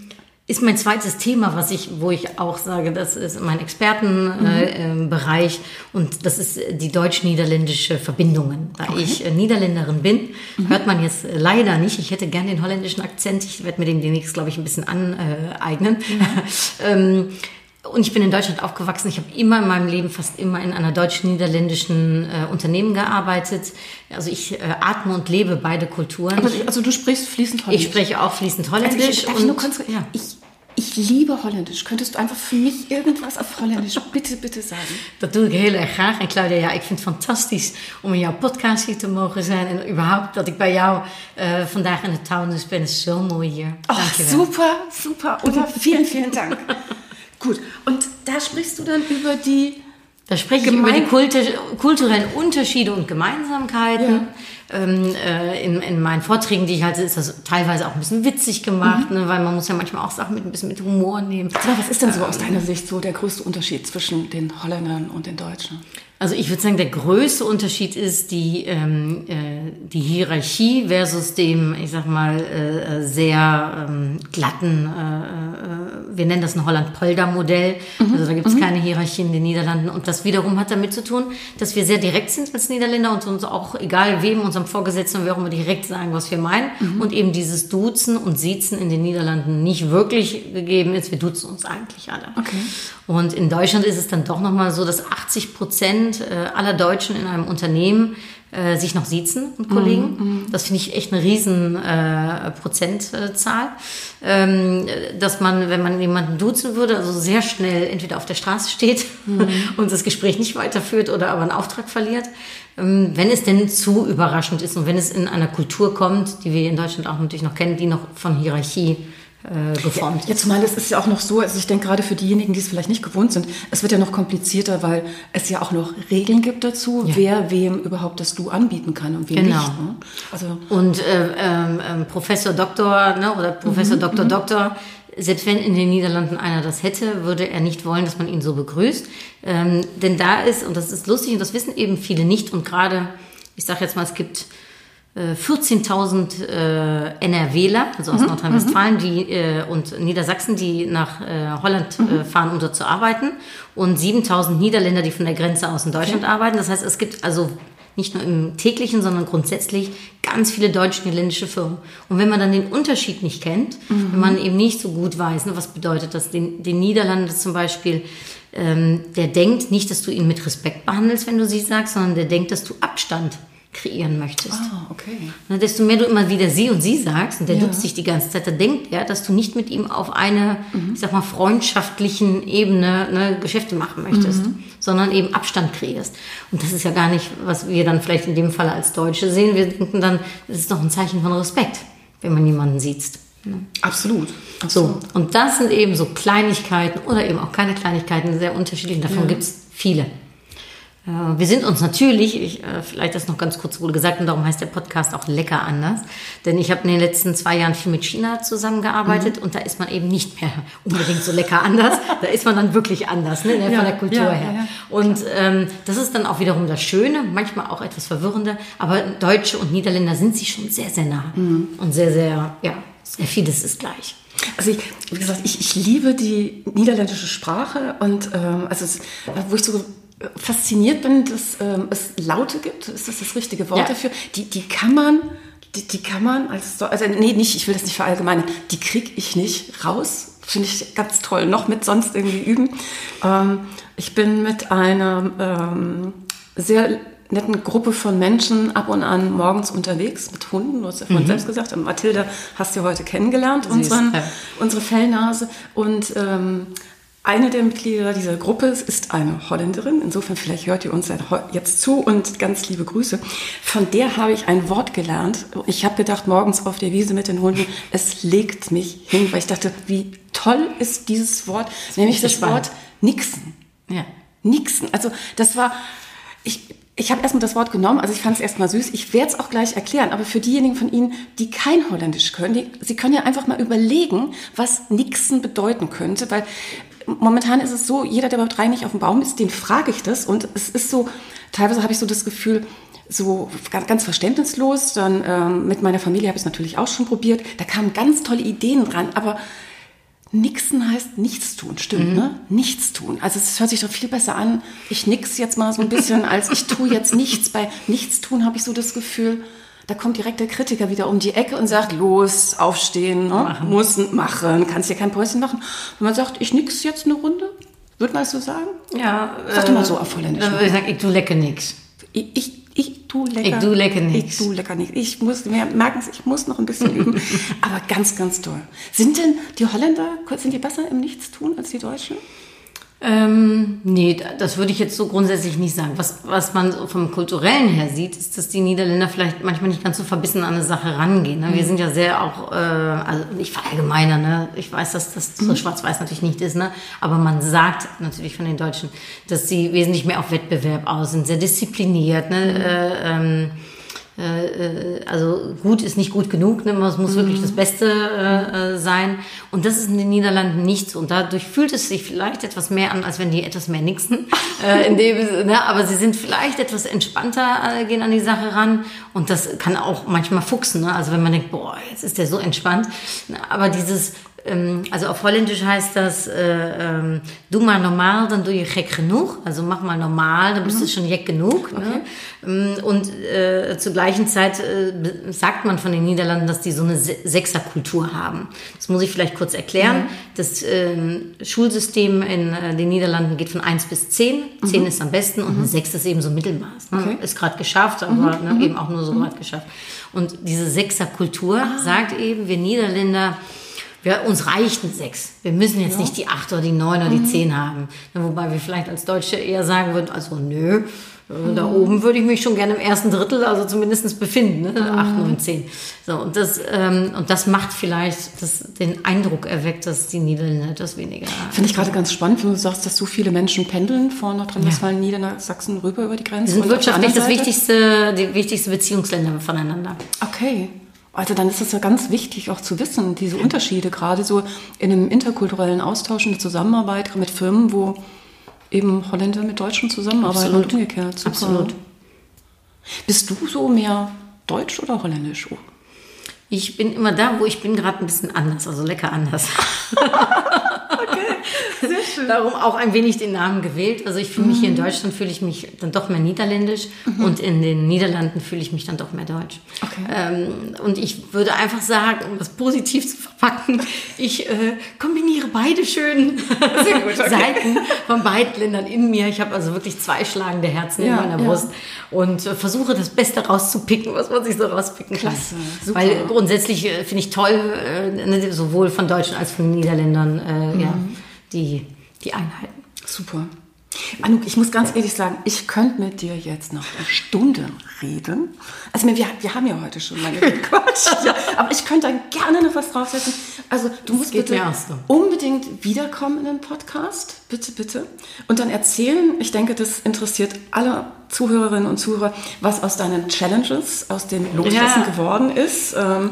ist mein zweites Thema, was ich, wo ich auch sage, das ist mein Expertenbereich mhm. äh, und das ist die deutsch-niederländische Verbindungen. Da okay. ich äh, Niederländerin bin, mhm. hört man jetzt leider nicht. Ich hätte gern den holländischen Akzent. Ich werde mir den demnächst, glaube ich, ein bisschen aneignen. Mhm. ähm, und ich bin in Deutschland aufgewachsen. Ich habe immer in meinem Leben fast immer in einer deutsch-niederländischen äh, Unternehmen gearbeitet. Also ich äh, atme und lebe beide Kulturen. Aber, also du sprichst fließend Holländisch? Ich spreche auch fließend Holländisch. Also ich, und, ich, kurz, ja. ich, ich liebe Holländisch. Könntest du einfach für mich irgendwas auf Holländisch bitte, bitte sagen? Dat doe ik heel erg graag. En Claudia, ja, ik vind het fantastisch om in jouw podcast hier te mogen zijn. En überhaupt dat ik bij jou uh, vandaag in de taunus ben. is zo mooi hier. Oh, super, super. Und vielen, vielen Dank. Gut, und da sprichst du dann über die. Da spreche ich über die kulturellen Unterschiede und Gemeinsamkeiten. Ja. Ähm, äh, in, in meinen Vorträgen, die ich halte, ist das teilweise auch ein bisschen witzig gemacht, mhm. ne, weil man muss ja manchmal auch Sachen mit ein bisschen mit Humor nehmen. Aber was ist denn so ähm, aus deiner Sicht so der größte Unterschied zwischen den Holländern und den Deutschen? Also ich würde sagen, der größte Unterschied ist die, ähm, äh, die Hierarchie versus dem, ich sag mal, äh, sehr ähm, glatten, äh, äh, wir nennen das ein Holland-Polder-Modell. Mhm. Also da gibt es mhm. keine Hierarchie in den Niederlanden. Und das wiederum hat damit zu tun, dass wir sehr direkt sind als Niederländer und uns auch, egal wem, unserem Vorgesetzten, wir auch immer direkt sagen, was wir meinen. Mhm. Und eben dieses Duzen und Siezen in den Niederlanden nicht wirklich gegeben ist. Wir duzen uns eigentlich alle. Okay. Und in Deutschland ist es dann doch nochmal so, dass 80 Prozent äh, aller Deutschen in einem Unternehmen äh, sich noch siezen und Kollegen. Mm, mm. Das finde ich echt eine riesen äh, Prozentzahl. Ähm, dass man, wenn man jemanden duzen würde, also sehr schnell entweder auf der Straße steht mm. und das Gespräch nicht weiterführt oder aber einen Auftrag verliert. Ähm, wenn es denn zu überraschend ist und wenn es in einer Kultur kommt, die wir in Deutschland auch natürlich noch kennen, die noch von Hierarchie äh, geformt. Ja, jetzt mal, es ist ja auch noch so, also ich denke gerade für diejenigen, die es vielleicht nicht gewohnt sind, es wird ja noch komplizierter, weil es ja auch noch Regeln gibt dazu, ja. wer wem überhaupt das Du anbieten kann und wem genau. nicht. Ne? Also und äh, äh, Professor Doktor ne, oder Professor mhm, Doktor mhm. Doktor, selbst wenn in den Niederlanden einer das hätte, würde er nicht wollen, dass man ihn so begrüßt. Ähm, denn da ist, und das ist lustig und das wissen eben viele nicht, und gerade, ich sage jetzt mal, es gibt 14.000 äh, NRWler, also aus mhm, Nordrhein-Westfalen die, äh, und Niedersachsen, die nach äh, Holland mhm. äh, fahren, um dort zu arbeiten. Und 7.000 Niederländer, die von der Grenze aus in Deutschland okay. arbeiten. Das heißt, es gibt also nicht nur im täglichen, sondern grundsätzlich ganz viele deutsch-niederländische Firmen. Und wenn man dann den Unterschied nicht kennt, mhm. wenn man eben nicht so gut weiß, ne, was bedeutet das, den, den Niederlanden zum Beispiel, ähm, der denkt nicht, dass du ihn mit Respekt behandelst, wenn du sie sagst, sondern der denkt, dass du Abstand kreieren möchtest. Ah, okay. Na, desto mehr du immer wieder sie und sie sagst und der ja. duzt sich die ganze Zeit, da denkt er, dass du nicht mit ihm auf einer, mhm. ich sag mal, freundschaftlichen Ebene ne, Geschäfte machen möchtest, mhm. sondern eben Abstand kreierst. Und das ist ja gar nicht, was wir dann vielleicht in dem Fall als Deutsche sehen. Wir denken dann, das ist doch ein Zeichen von Respekt, wenn man jemanden sieht. Ne? Absolut. Absolut. So, und das sind eben so Kleinigkeiten oder eben auch keine Kleinigkeiten, sehr unterschiedlich. Davon ja. gibt es viele. Wir sind uns natürlich, ich, äh, vielleicht das noch ganz kurz wohl gesagt, und darum heißt der Podcast auch lecker anders. Denn ich habe in den letzten zwei Jahren viel mit China zusammengearbeitet mhm. und da ist man eben nicht mehr unbedingt so lecker anders. Da ist man dann wirklich anders, ne, ja, von der Kultur ja, her. Ja, und ähm, das ist dann auch wiederum das Schöne, manchmal auch etwas verwirrende, aber Deutsche und Niederländer sind sich schon sehr, sehr nah mhm. und sehr, sehr, ja, sehr vieles ist gleich. Also ich, wie gesagt, ich, ich liebe die niederländische Sprache und ähm, also es, wo ich so fasziniert bin, dass ähm, es Laute gibt. Ist das das richtige Wort ja. dafür? Die, die kann man, die, die kann man als, also nee, nicht, ich will das nicht verallgemeinern, die kriege ich nicht raus. Finde ich ganz toll. Noch mit sonst irgendwie üben. Ähm, ich bin mit einer ähm, sehr netten Gruppe von Menschen ab und an morgens unterwegs mit Hunden. Du hast ja vorhin mhm. selbst gesagt, Mathilde hast du heute kennengelernt, unseren, ja. unsere Fellnase. Und ähm, eine der Mitglieder dieser Gruppe ist eine Holländerin. Insofern, vielleicht hört ihr uns jetzt zu und ganz liebe Grüße. Von der habe ich ein Wort gelernt. Ich habe gedacht, morgens auf der Wiese mit den Hunden, es legt mich hin, weil ich dachte, wie toll ist dieses Wort, das nämlich das spannend. Wort Nixen. Ja. Nixen. Also, das war, ich, ich habe erstmal das Wort genommen, also ich fand es erstmal süß. Ich werde es auch gleich erklären, aber für diejenigen von Ihnen, die kein Holländisch können, die, Sie können ja einfach mal überlegen, was Nixen bedeuten könnte, weil momentan ist es so, jeder, der bei drei nicht auf dem Baum ist, den frage ich das. Und es ist so, teilweise habe ich so das Gefühl, so ganz, ganz verständnislos. Dann ähm, mit meiner Familie habe ich es natürlich auch schon probiert. Da kamen ganz tolle Ideen dran, aber Nixen heißt nichts tun, stimmt, Mhm. ne? Nichts tun. Also es hört sich doch viel besser an. Ich nix jetzt mal so ein bisschen, als ich tue jetzt nichts. Bei nichts tun habe ich so das Gefühl, da kommt direkt der Kritiker wieder um die Ecke und sagt, los, aufstehen, ne? machen. muss machen, kannst dir kein Päuschen machen. Wenn man sagt, ich nix jetzt eine Runde, würde man das so sagen? Ja, Sag doch mal so auf Holländisch. Dann würde ich sagen, ich tu lecker nix. Ich, ich, ich tu lecker. Ich tu lecker nix. Ich tu lecker nix. Ich muss, wir merken es, ich muss noch ein bisschen üben. Aber ganz, ganz toll. Sind denn die Holländer, sind die besser im Nichtstun als die Deutschen? Ähm, nee, da- das würde ich jetzt so grundsätzlich nicht sagen. Was, was man so vom Kulturellen her sieht, ist, dass die Niederländer vielleicht manchmal nicht ganz so verbissen an eine Sache rangehen. Ne? Wir sind ja sehr auch, äh, also ich verallgemeiner, ne? ich weiß, dass das so schwarz-weiß natürlich nicht ist, ne? aber man sagt natürlich von den Deutschen, dass sie wesentlich mehr auf Wettbewerb aus sind, sehr diszipliniert. Ne? Äh, ähm, äh, äh, also gut ist nicht gut genug, ne? es muss wirklich das Beste äh, äh, sein. Und das ist in den Niederlanden nicht so. Und dadurch fühlt es sich vielleicht etwas mehr an, als wenn die etwas mehr nixen. äh, in dem, ne? Aber sie sind vielleicht etwas entspannter, gehen an die Sache ran. Und das kann auch manchmal fuchsen. Ne? Also wenn man denkt, boah, jetzt ist der so entspannt. Aber dieses also auf Holländisch heißt das, äh, ähm, du mal normal, dann du je gek genug. Also mach mal normal, dann bist du schon jeck genug. Ne? Ähm, Und äh, zur gleichen Zeit äh, sagt man von den Niederlanden, dass die so eine Se Sechserkultur haben. Das muss ich vielleicht kurz erklären. Das ähm, Schulsystem in äh, den Niederlanden geht von 1 bis 10. 10 ist am besten und eine 6 ist eben so Mittelmaß. Ne? Okay. Ist gerade geschafft, aber ne, eben auch nur so weit geschafft. Und diese Sechserkultur sagt eben, wir Niederländer, wir, uns reicht eine sechs. Wir müssen jetzt nicht die acht oder die neun oder die zehn haben. Ja, Wobei wir vielleicht als Deutsche eher sagen würden, also nö, äh, da oben würde ich mich schon gerne im ersten Drittel, also zumindest befinden, ne? acht, neun, zehn. So, und das, ähm, und das macht vielleicht das, den Eindruck erweckt, dass die Niederländer etwas weniger Finde ich gerade ganz spannend, wenn du sagst, dass so viele Menschen pendeln von Nordrhein-Westfalen, Niedersachsen rüber über die Grenze. Wir sind wirtschaftlich das wichtigste, die wichtigste Beziehungsländer voneinander. Okay. Also dann ist es ja ganz wichtig auch zu wissen, diese Unterschiede, gerade so in einem interkulturellen Austausch, in der Zusammenarbeit mit Firmen, wo eben Holländer mit Deutschen zusammenarbeiten Absolut. und umgekehrt. Super. Absolut. Bist du so mehr Deutsch oder Holländisch? Oh. Ich bin immer da, wo ich bin, gerade ein bisschen anders, also lecker anders. Sehr schön. Darum auch ein wenig den Namen gewählt. Also ich fühle mich hier in Deutschland fühle ich mich dann doch mehr niederländisch und in den Niederlanden fühle ich mich dann doch mehr deutsch. Okay. Ähm, und ich würde einfach sagen, um das positiv zu verpacken, ich äh, kombiniere beide schönen Seiten von beiden Ländern in mir. Ich habe also wirklich zwei schlagende Herzen Ja, in meiner ja. Brust und äh, versuche das Beste rauszupicken, was man sich so rauspicken Klasse, kann. super. Weil grundsätzlich äh, finde ich toll, äh, ne, sowohl von Deutschen als von Niederländern, äh, ja, Mhm. Die, die Einheiten. Super. Anouk, ich muss ganz ehrlich sagen, ich könnte mit dir jetzt noch eine Stunde reden. Also wir, wir haben ja heute schon lange gequatscht, ja, aber ich könnte da gerne noch was draufsetzen. Also du musst geht bitte unbedingt wiederkommen in den Podcast, bitte, bitte. Und dann erzählen, ich denke, das interessiert alle Zuhörerinnen und Zuhörer, was aus deinen Challenges, aus dem Loslassen Ja. geworden ist. Ähm,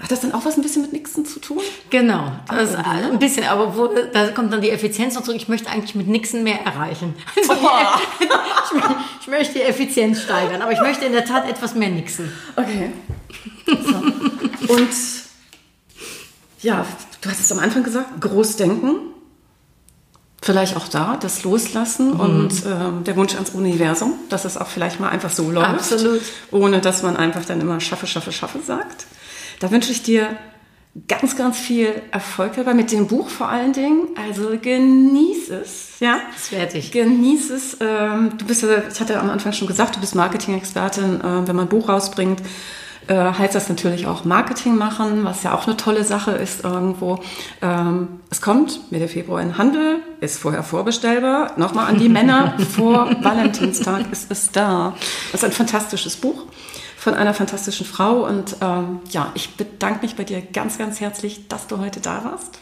hat das dann auch was ein bisschen mit Nixon zu tun? Genau, das, Okay. äh, ein bisschen, aber wo, da kommt dann die Effizienz noch zurück. Ich möchte eigentlich mit Nixon mehr erreichen. Also, ich, ich möchte die Effizienz steigern, aber ich möchte in der Tat etwas mehr Nixon. Okay. So. Und ja, du hast es am Anfang gesagt, Großdenken. Vielleicht auch da, das Loslassen Mhm. und ähm, der Wunsch ans Universum, dass es auch vielleicht mal einfach so läuft. Absolut. Ohne dass man einfach dann immer schaffe, schaffe, schaffe sagt. Da wünsche ich dir ganz, ganz viel Erfolg dabei, mit dem Buch vor allen Dingen. Also genieß es, ja. Das werde ich. Genieß es. Ähm, du bist ja, ich hatte am Anfang schon gesagt, du bist Marketing-Expertin. Ähm, wenn man ein Buch rausbringt, äh, heißt das natürlich auch Marketing machen, was ja auch eine tolle Sache ist irgendwo. Ähm, es kommt Mitte Februar in Handel, ist vorher vorbestellbar. Nochmal an die Männer, vor Valentinstag ist es da. Das ist ein fantastisches Buch von einer fantastischen Frau. Und ähm, ja, ich bedanke mich bei dir ganz, ganz herzlich, dass du heute da warst.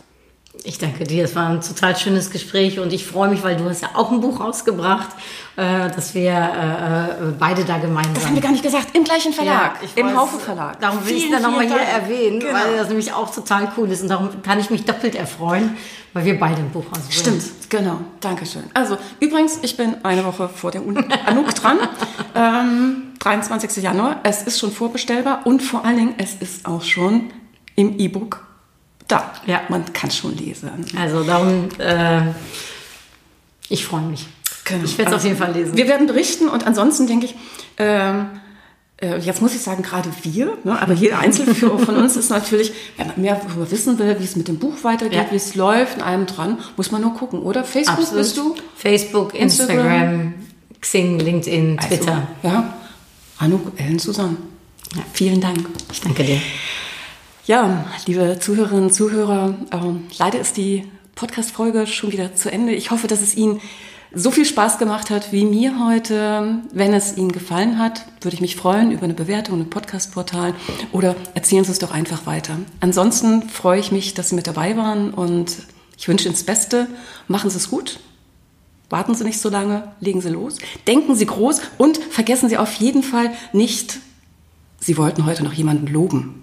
Ich danke dir, es war ein total schönes Gespräch und ich freue mich, weil du hast ja auch ein Buch rausgebracht, äh, dass wir äh, äh, beide da gemeinsam... Das haben wir gar nicht gesagt, im gleichen Verlag, ich im weiß, Haufe Verlag. Darum will ich es dann nochmal hier erwähnen, Genau. weil das nämlich auch total cool ist und darum kann ich mich doppelt erfreuen, weil wir beide ein Buch rausbringen. Stimmt, genau. Dankeschön. Also, übrigens, ich bin eine Woche vor der Uni Anouk dran. Ähm, 23. Januar. Es ist schon vorbestellbar und vor allen Dingen, es ist auch schon im E-Book da, Ja. man kann schon lesen. Also darum, äh, ich freue mich. Genau. Ich werde es auf jeden Fall lesen. Wir werden berichten und ansonsten denke ich, ähm, äh, jetzt muss ich sagen, gerade wir, ne, aber jeder Einzelführer von uns ist natürlich, wenn man mehr darüber wissen will, wie es mit dem Buch weitergeht, Ja. wie es läuft, in allem dran, muss man nur gucken, oder? Facebook Absolut. bist du? Facebook, Instagram, Xing, LinkedIn, Twitter. Also, ja, Anouk, Ellen, Susanne. Ja, vielen Dank. Ich danke dir. Ja, liebe Zuhörerinnen und Zuhörer, ähm, leider ist die Podcast-Folge schon wieder zu Ende. Ich hoffe, dass es Ihnen so viel Spaß gemacht hat wie mir heute. Wenn es Ihnen gefallen hat, würde ich mich freuen über eine Bewertung im Podcast-Portal oder erzählen Sie es doch einfach weiter. Ansonsten freue ich mich, dass Sie mit dabei waren und ich wünsche Ihnen das Beste. Machen Sie es gut. Warten Sie nicht so lange, legen Sie los. Denken Sie groß und vergessen Sie auf jeden Fall nicht, Sie wollten heute noch jemanden loben.